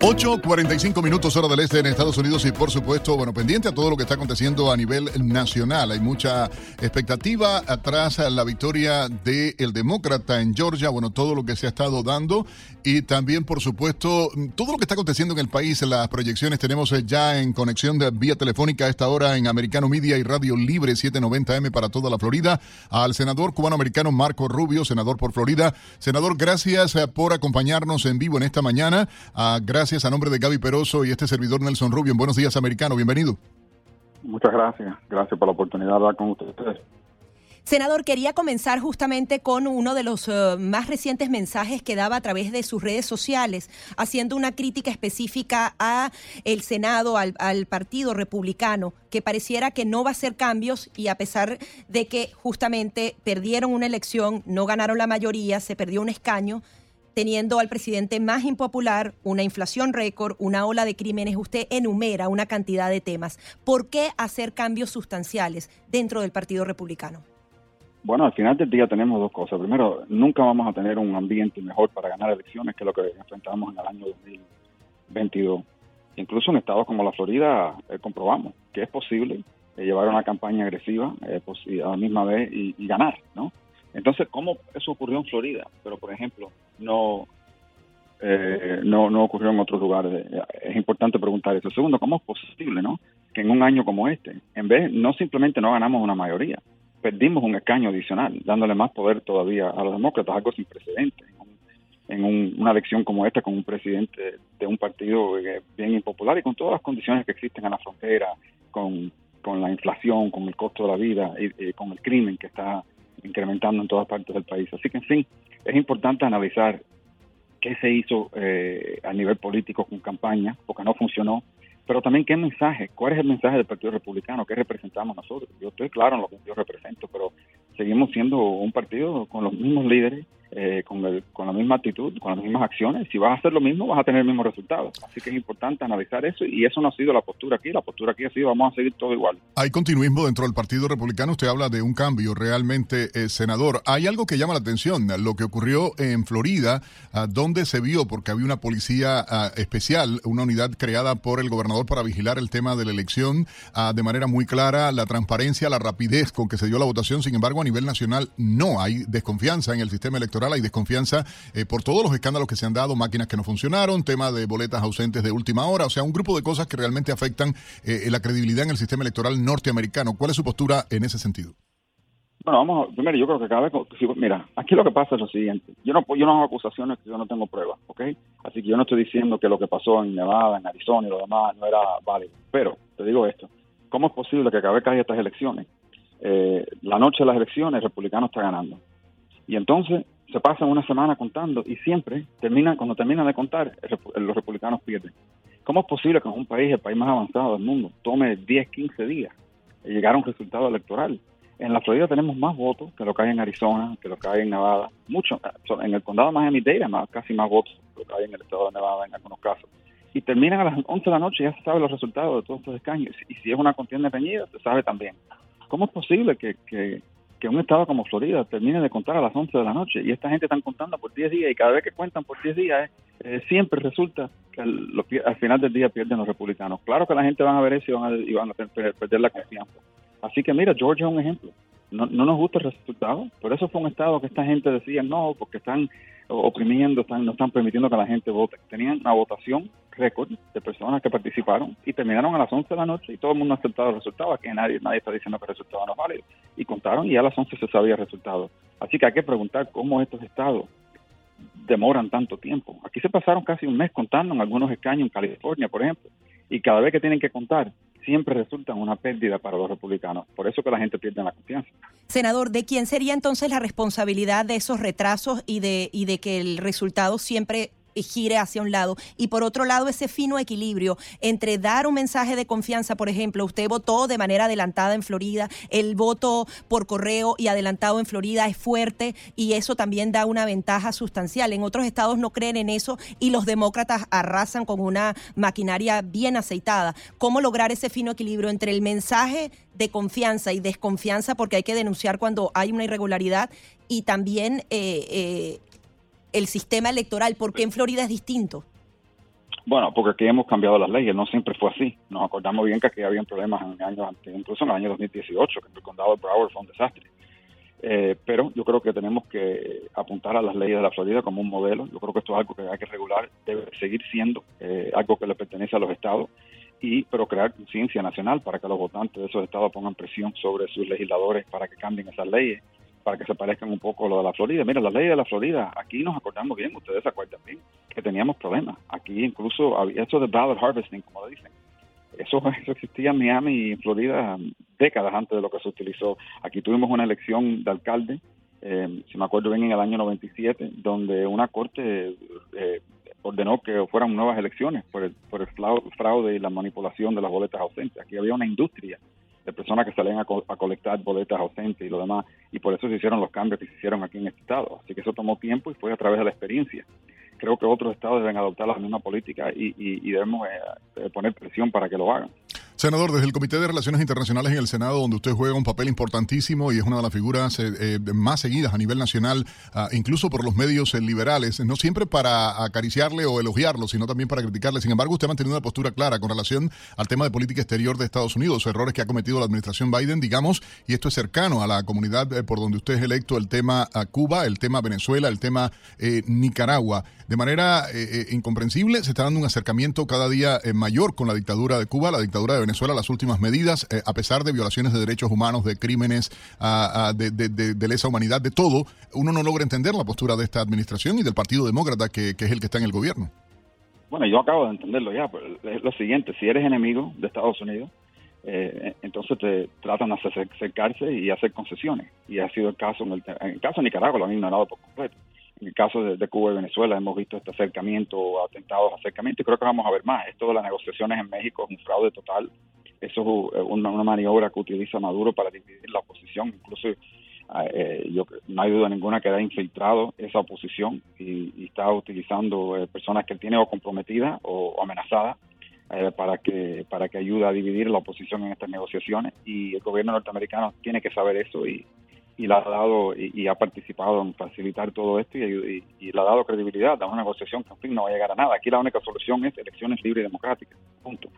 8.45 minutos hora del este en Estados Unidos y por supuesto, bueno, pendiente a todo lo que está aconteciendo a nivel nacional. Hay mucha expectativa atrás a la victoria del el demócrata en Georgia, bueno, todo lo que se ha estado dando y también, por supuesto, todo lo que está aconteciendo en el país, las proyecciones tenemos eh, ya en conexión de vía telefónica a esta hora en Americano Media y Radio Libre 790M para toda la Florida al senador cubano-americano Marco Rubio, senador por Florida. Senador, gracias eh, por acompañarnos en vivo en esta mañana. Ah, gracias gracias a nombre de Gaby Peroso y este servidor Nelson Rubio. Buenos días, americano. Bienvenido. Muchas gracias. Gracias por la oportunidad de hablar con ustedes. Senador, quería comenzar justamente con uno de los eh, más recientes mensajes que daba a través de sus redes sociales, haciendo una crítica específica a el Senado, al, al, Partido Republicano, que pareciera que no va a hacer cambios y a pesar de que justamente perdieron una elección, no ganaron la mayoría, se perdió un escaño, teniendo al presidente más impopular, una inflación récord, una ola de crímenes, usted enumera una cantidad de temas. ¿Por qué hacer cambios sustanciales dentro del Partido Republicano? Bueno, al final del día tenemos dos cosas. Primero, nunca vamos a tener un ambiente mejor para ganar elecciones que lo que enfrentamos en el año 2022. Incluso en estados como la Florida eh, comprobamos que es posible eh, llevar una campaña agresiva eh, a la misma vez y, y ganar, ¿no? Entonces, ¿cómo eso ocurrió en Florida? Pero, por ejemplo, no, eh, no, no ocurrió en otros lugares. Es importante preguntar eso. Segundo, ¿cómo es posible no? que en un año como este, en vez, no simplemente no ganamos una mayoría, perdimos un escaño adicional, dándole más poder todavía a los demócratas, algo sin precedentes en, una elección como esta con un presidente de un partido eh, bien impopular y con todas las condiciones que existen en la frontera, con, con la inflación, con el costo de la vida y con el crimen que está incrementando en todas partes del país. Así que, en fin, es importante analizar qué se hizo eh, a nivel político con campaña, porque no funcionó, pero también qué mensaje, cuál es el mensaje del Partido Republicano, qué representamos nosotros. Yo estoy claro en lo que yo represento, pero seguimos siendo un partido con los mismos líderes, eh, con, con la misma actitud, con las mismas acciones. Si vas a hacer lo mismo, vas a tener el mismo resultado. Así que es importante analizar eso y eso no ha sido la postura aquí. La postura aquí ha sido vamos a seguir todo igual. Hay continuismo dentro del Partido Republicano. Usted habla de un cambio realmente, eh, senador. Hay algo que llama la atención, lo que ocurrió en Florida, uh, donde se vio, porque había una policía uh, especial, una unidad creada por el gobernador para vigilar el tema de la elección uh, de manera muy clara, la transparencia, la rapidez con que se dio la votación. Sin embargo, a nivel nacional no hay desconfianza en el sistema electoral hay desconfianza eh, por todos los escándalos que se han dado, máquinas que no funcionaron, tema de boletas ausentes de última hora, o sea, un grupo de cosas que realmente afectan eh, la credibilidad en el sistema electoral norteamericano. ¿Cuál es su postura en ese sentido? Bueno, vamos, primero yo creo que cada vez, mira, aquí lo que pasa es lo siguiente, yo no, yo no hago acusaciones que yo no tengo pruebas, ¿ok? Así que yo no estoy diciendo que lo que pasó en Nevada, en Arizona y lo demás no era válido, pero te digo esto, ¿cómo es posible que cada vez que haya estas elecciones, eh, la noche de las elecciones el republicano está ganando? Y entonces se pasan una semana contando y siempre terminan, cuando terminan de contar, los republicanos pierden. ¿Cómo es posible que en un país, el país más avanzado del mundo, tome 10, 15 días llegar a un resultado electoral? En la Florida tenemos más votos que lo que hay en Arizona, que lo que hay en Nevada. Mucho. En el condado de Miami-Dade más, casi más votos que lo que hay en el estado de Nevada en algunos casos. Y terminan a las 11 de la noche y ya se sabe los resultados de todos estos escaños. Y si es una contienda reñida, se sabe también. ¿Cómo es posible que, que, que un estado como Florida termine de contar a las 11 de la noche y esta gente están contando por 10 días y cada vez que cuentan por 10 días eh, siempre resulta que al, al, final del día pierden los republicanos. Claro que la gente van a ver eso y van a, y van a perder la confianza. Así que mira, Georgia es un ejemplo. No, no nos gusta el resultado, por eso fue un estado que esta gente decía no, porque están oprimiendo, están, no están permitiendo que la gente vote. Tenían una votación récord de personas que participaron y terminaron a las 11 de la noche y todo el mundo ha aceptado el resultado. Aquí nadie, nadie está diciendo que el resultado no es válido. Y contaron y a las 11 se sabía el resultado. Así que hay que preguntar cómo estos estados demoran tanto tiempo. Aquí se pasaron casi un mes contando en algunos escaños en California, por ejemplo, y cada vez que tienen que contar, siempre resulta una pérdida para los republicanos. Por eso que la gente pierde la confianza. Senador, ¿de quién sería entonces la responsabilidad de esos retrasos y de, y de que el resultado siempre gire hacia un lado. Y por otro lado, ese fino equilibrio entre dar un mensaje de confianza, por ejemplo, usted votó de manera adelantada en Florida, el voto por correo y adelantado en Florida es fuerte y eso también da una ventaja sustancial. En otros estados no creen en eso y los demócratas arrasan con una maquinaria bien aceitada. ¿Cómo lograr ese fino equilibrio entre el mensaje de confianza y desconfianza, porque hay que denunciar cuando hay una irregularidad, y también eh, eh, el sistema electoral? ¿Por qué en Florida es distinto? Bueno, porque aquí hemos cambiado las leyes, no siempre fue así. Nos acordamos bien que aquí había problemas en años antes, incluso en el año 2018, que el condado de Broward fue un desastre. Eh, pero yo creo que tenemos que apuntar a las leyes de la Florida como un modelo. Yo creo que esto es algo que hay que regular, debe seguir siendo eh, algo que le pertenece a los estados, y pero crear conciencia nacional para que los votantes de esos estados pongan presión sobre sus legisladores para que cambien esas leyes para que se parezcan un poco a lo de la Florida. Mira, la ley de la Florida, aquí nos acordamos bien, ustedes se acuerdan bien, que teníamos problemas. Aquí incluso había eso de ballot harvesting, como lo dicen. Eso, existía en Miami y en Florida décadas antes de lo que se utilizó. Aquí tuvimos una elección de alcalde, eh, si me acuerdo bien, en el año 97, donde una corte eh, ordenó que fueran nuevas elecciones por el, por el fraude y la manipulación de las boletas ausentes. Aquí había una industria de personas que salían a, a, colectar boletas ausentes y lo demás, y por eso se hicieron los cambios que se hicieron aquí en este estado. Así que eso tomó tiempo y fue a través de la experiencia. Creo que otros estados deben adoptar la misma política y, y, y debemos eh, poner presión para que lo hagan. Senador, desde el Comité de Relaciones Internacionales en el Senado, donde usted juega un papel importantísimo y es una de las figuras eh, eh, más seguidas a nivel nacional, uh, incluso por los medios eh, liberales, no siempre para acariciarle o elogiarlo, sino también para criticarle. Sin embargo, usted ha mantenido una postura clara con relación al tema de política exterior de Estados Unidos, errores que ha cometido la administración Biden, digamos, y esto es cercano a la comunidad por donde usted es electo, el tema a Cuba, el tema Venezuela, el tema Nicaragua. De manera incomprensible, se está dando un acercamiento cada día mayor con la dictadura de Cuba, la dictadura de Venezuela Venezuela las últimas medidas, eh, a pesar de violaciones de derechos humanos, de crímenes uh, de, de, de, de, lesa humanidad, de todo, uno no logra entender la postura de esta administración y del Partido Demócrata, que, que es el que está en el gobierno. Bueno, yo acabo de entenderlo ya. Pues, es lo siguiente, si eres enemigo de Estados Unidos, eh, entonces te tratan de acercarse y hacer concesiones. Y ha sido el caso, en en el caso de Nicaragua lo han ignorado por completo. En el caso de, Cuba y Venezuela hemos visto este acercamiento, atentados, acercamiento, y creo que vamos a ver más. Esto de las negociaciones en México es un fraude total. Eso es una, una maniobra que utiliza Maduro para dividir la oposición. Incluso eh, yo no hay duda ninguna que ha infiltrado esa oposición y, y está utilizando eh, personas que él tiene o comprometidas o, o amenazadas eh, para que para que ayude a dividir la oposición en estas negociaciones y el gobierno norteamericano tiene que saber eso y, y le ha dado y, ha participado en facilitar todo esto y, y, y, le ha dado credibilidad a una negociación que en fin no va a llegar a nada. Aquí la única solución es elecciones libres y democráticas, punto.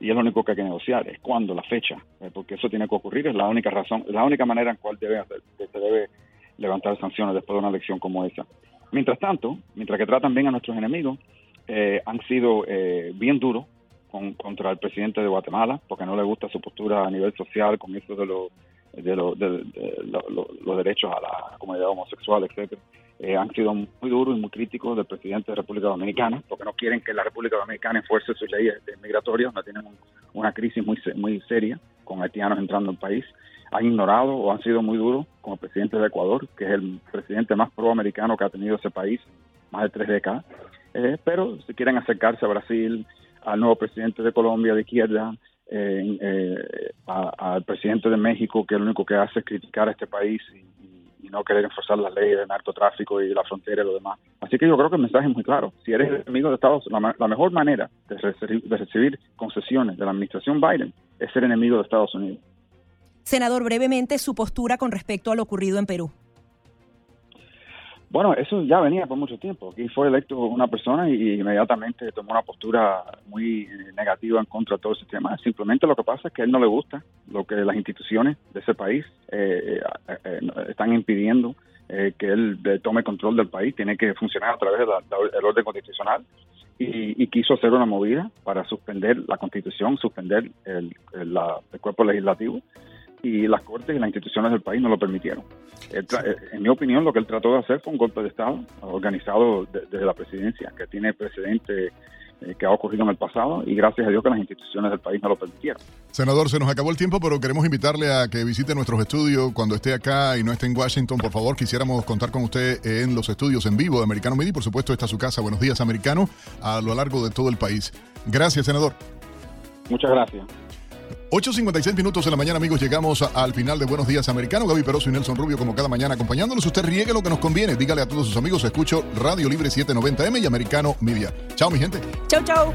Y es lo único que hay que negociar, es cuándo, la fecha, eh, porque eso tiene que ocurrir, es la única razón, la única manera en cual debe se debe levantar sanciones después de una elección como esa. Mientras tanto, mientras que tratan bien a nuestros enemigos, eh, han sido eh, bien duros con, contra el presidente de Guatemala, porque no le gusta su postura a nivel social con eso de los de, lo, de, de lo, lo, los derechos a la comunidad homosexual, etcétera, eh, han sido muy duros y muy críticos del presidente de la República Dominicana, porque no quieren que la República Dominicana enfuerce sus leyes migratorias, no tienen un, una crisis muy muy seria con haitianos entrando al país. Han ignorado o han sido muy duros con el presidente de Ecuador, que es el presidente más proamericano que ha tenido ese país, más de tres décadas. Eh, pero si quieren acercarse a Brasil, al nuevo presidente de Colombia de izquierda, eh, eh, al presidente de México, que lo único que hace es criticar a este país y, y, no querer enforzar las leyes de narcotráfico y la frontera y lo demás. Así que yo creo que el mensaje es muy claro. Si eres enemigo de Estados Unidos, la, la, mejor manera de recibir, de recibir concesiones de la administración Biden es ser enemigo de Estados Unidos. Senador, brevemente su postura con respecto a lo ocurrido en Perú. Bueno, eso ya venía por mucho tiempo. Aquí fue electo una persona y inmediatamente tomó una postura muy negativa en contra de todo el sistema. Simplemente lo que pasa es que a él no le gusta lo que las instituciones de ese país eh, eh, eh, están impidiendo eh, que él tome control del país. Tiene que funcionar a través del de orden constitucional. Y, y, quiso hacer una movida para suspender la constitución, suspender el cuerpo legislativo y las cortes y las instituciones del país no lo permitieron. en mi opinión, lo que él trató de hacer fue un golpe de Estado organizado de, desde la presidencia, que tiene precedente eh, que ha ocurrido en el pasado y gracias a Dios que las instituciones del país no lo permitieron. Senador, se nos acabó el tiempo, pero queremos invitarle a que visite nuestros estudios cuando esté acá y no esté en Washington. Por favor, quisiéramos contar con usted en los estudios en vivo de Americano Media. Por supuesto, esta es su casa. Buenos días, Americano, a lo largo de todo el país. Gracias, senador. Muchas gracias. 8.56 minutos de la mañana, amigos. Llegamos al final de Buenos Días Americano. Gaby Peroso y Nelson Rubio, como cada mañana, acompañándolos. Usted riegue lo que nos conviene. Dígale a todos sus amigos. Escucho Radio Libre 790M y Americano Media. Chao, mi gente. Chao, chao.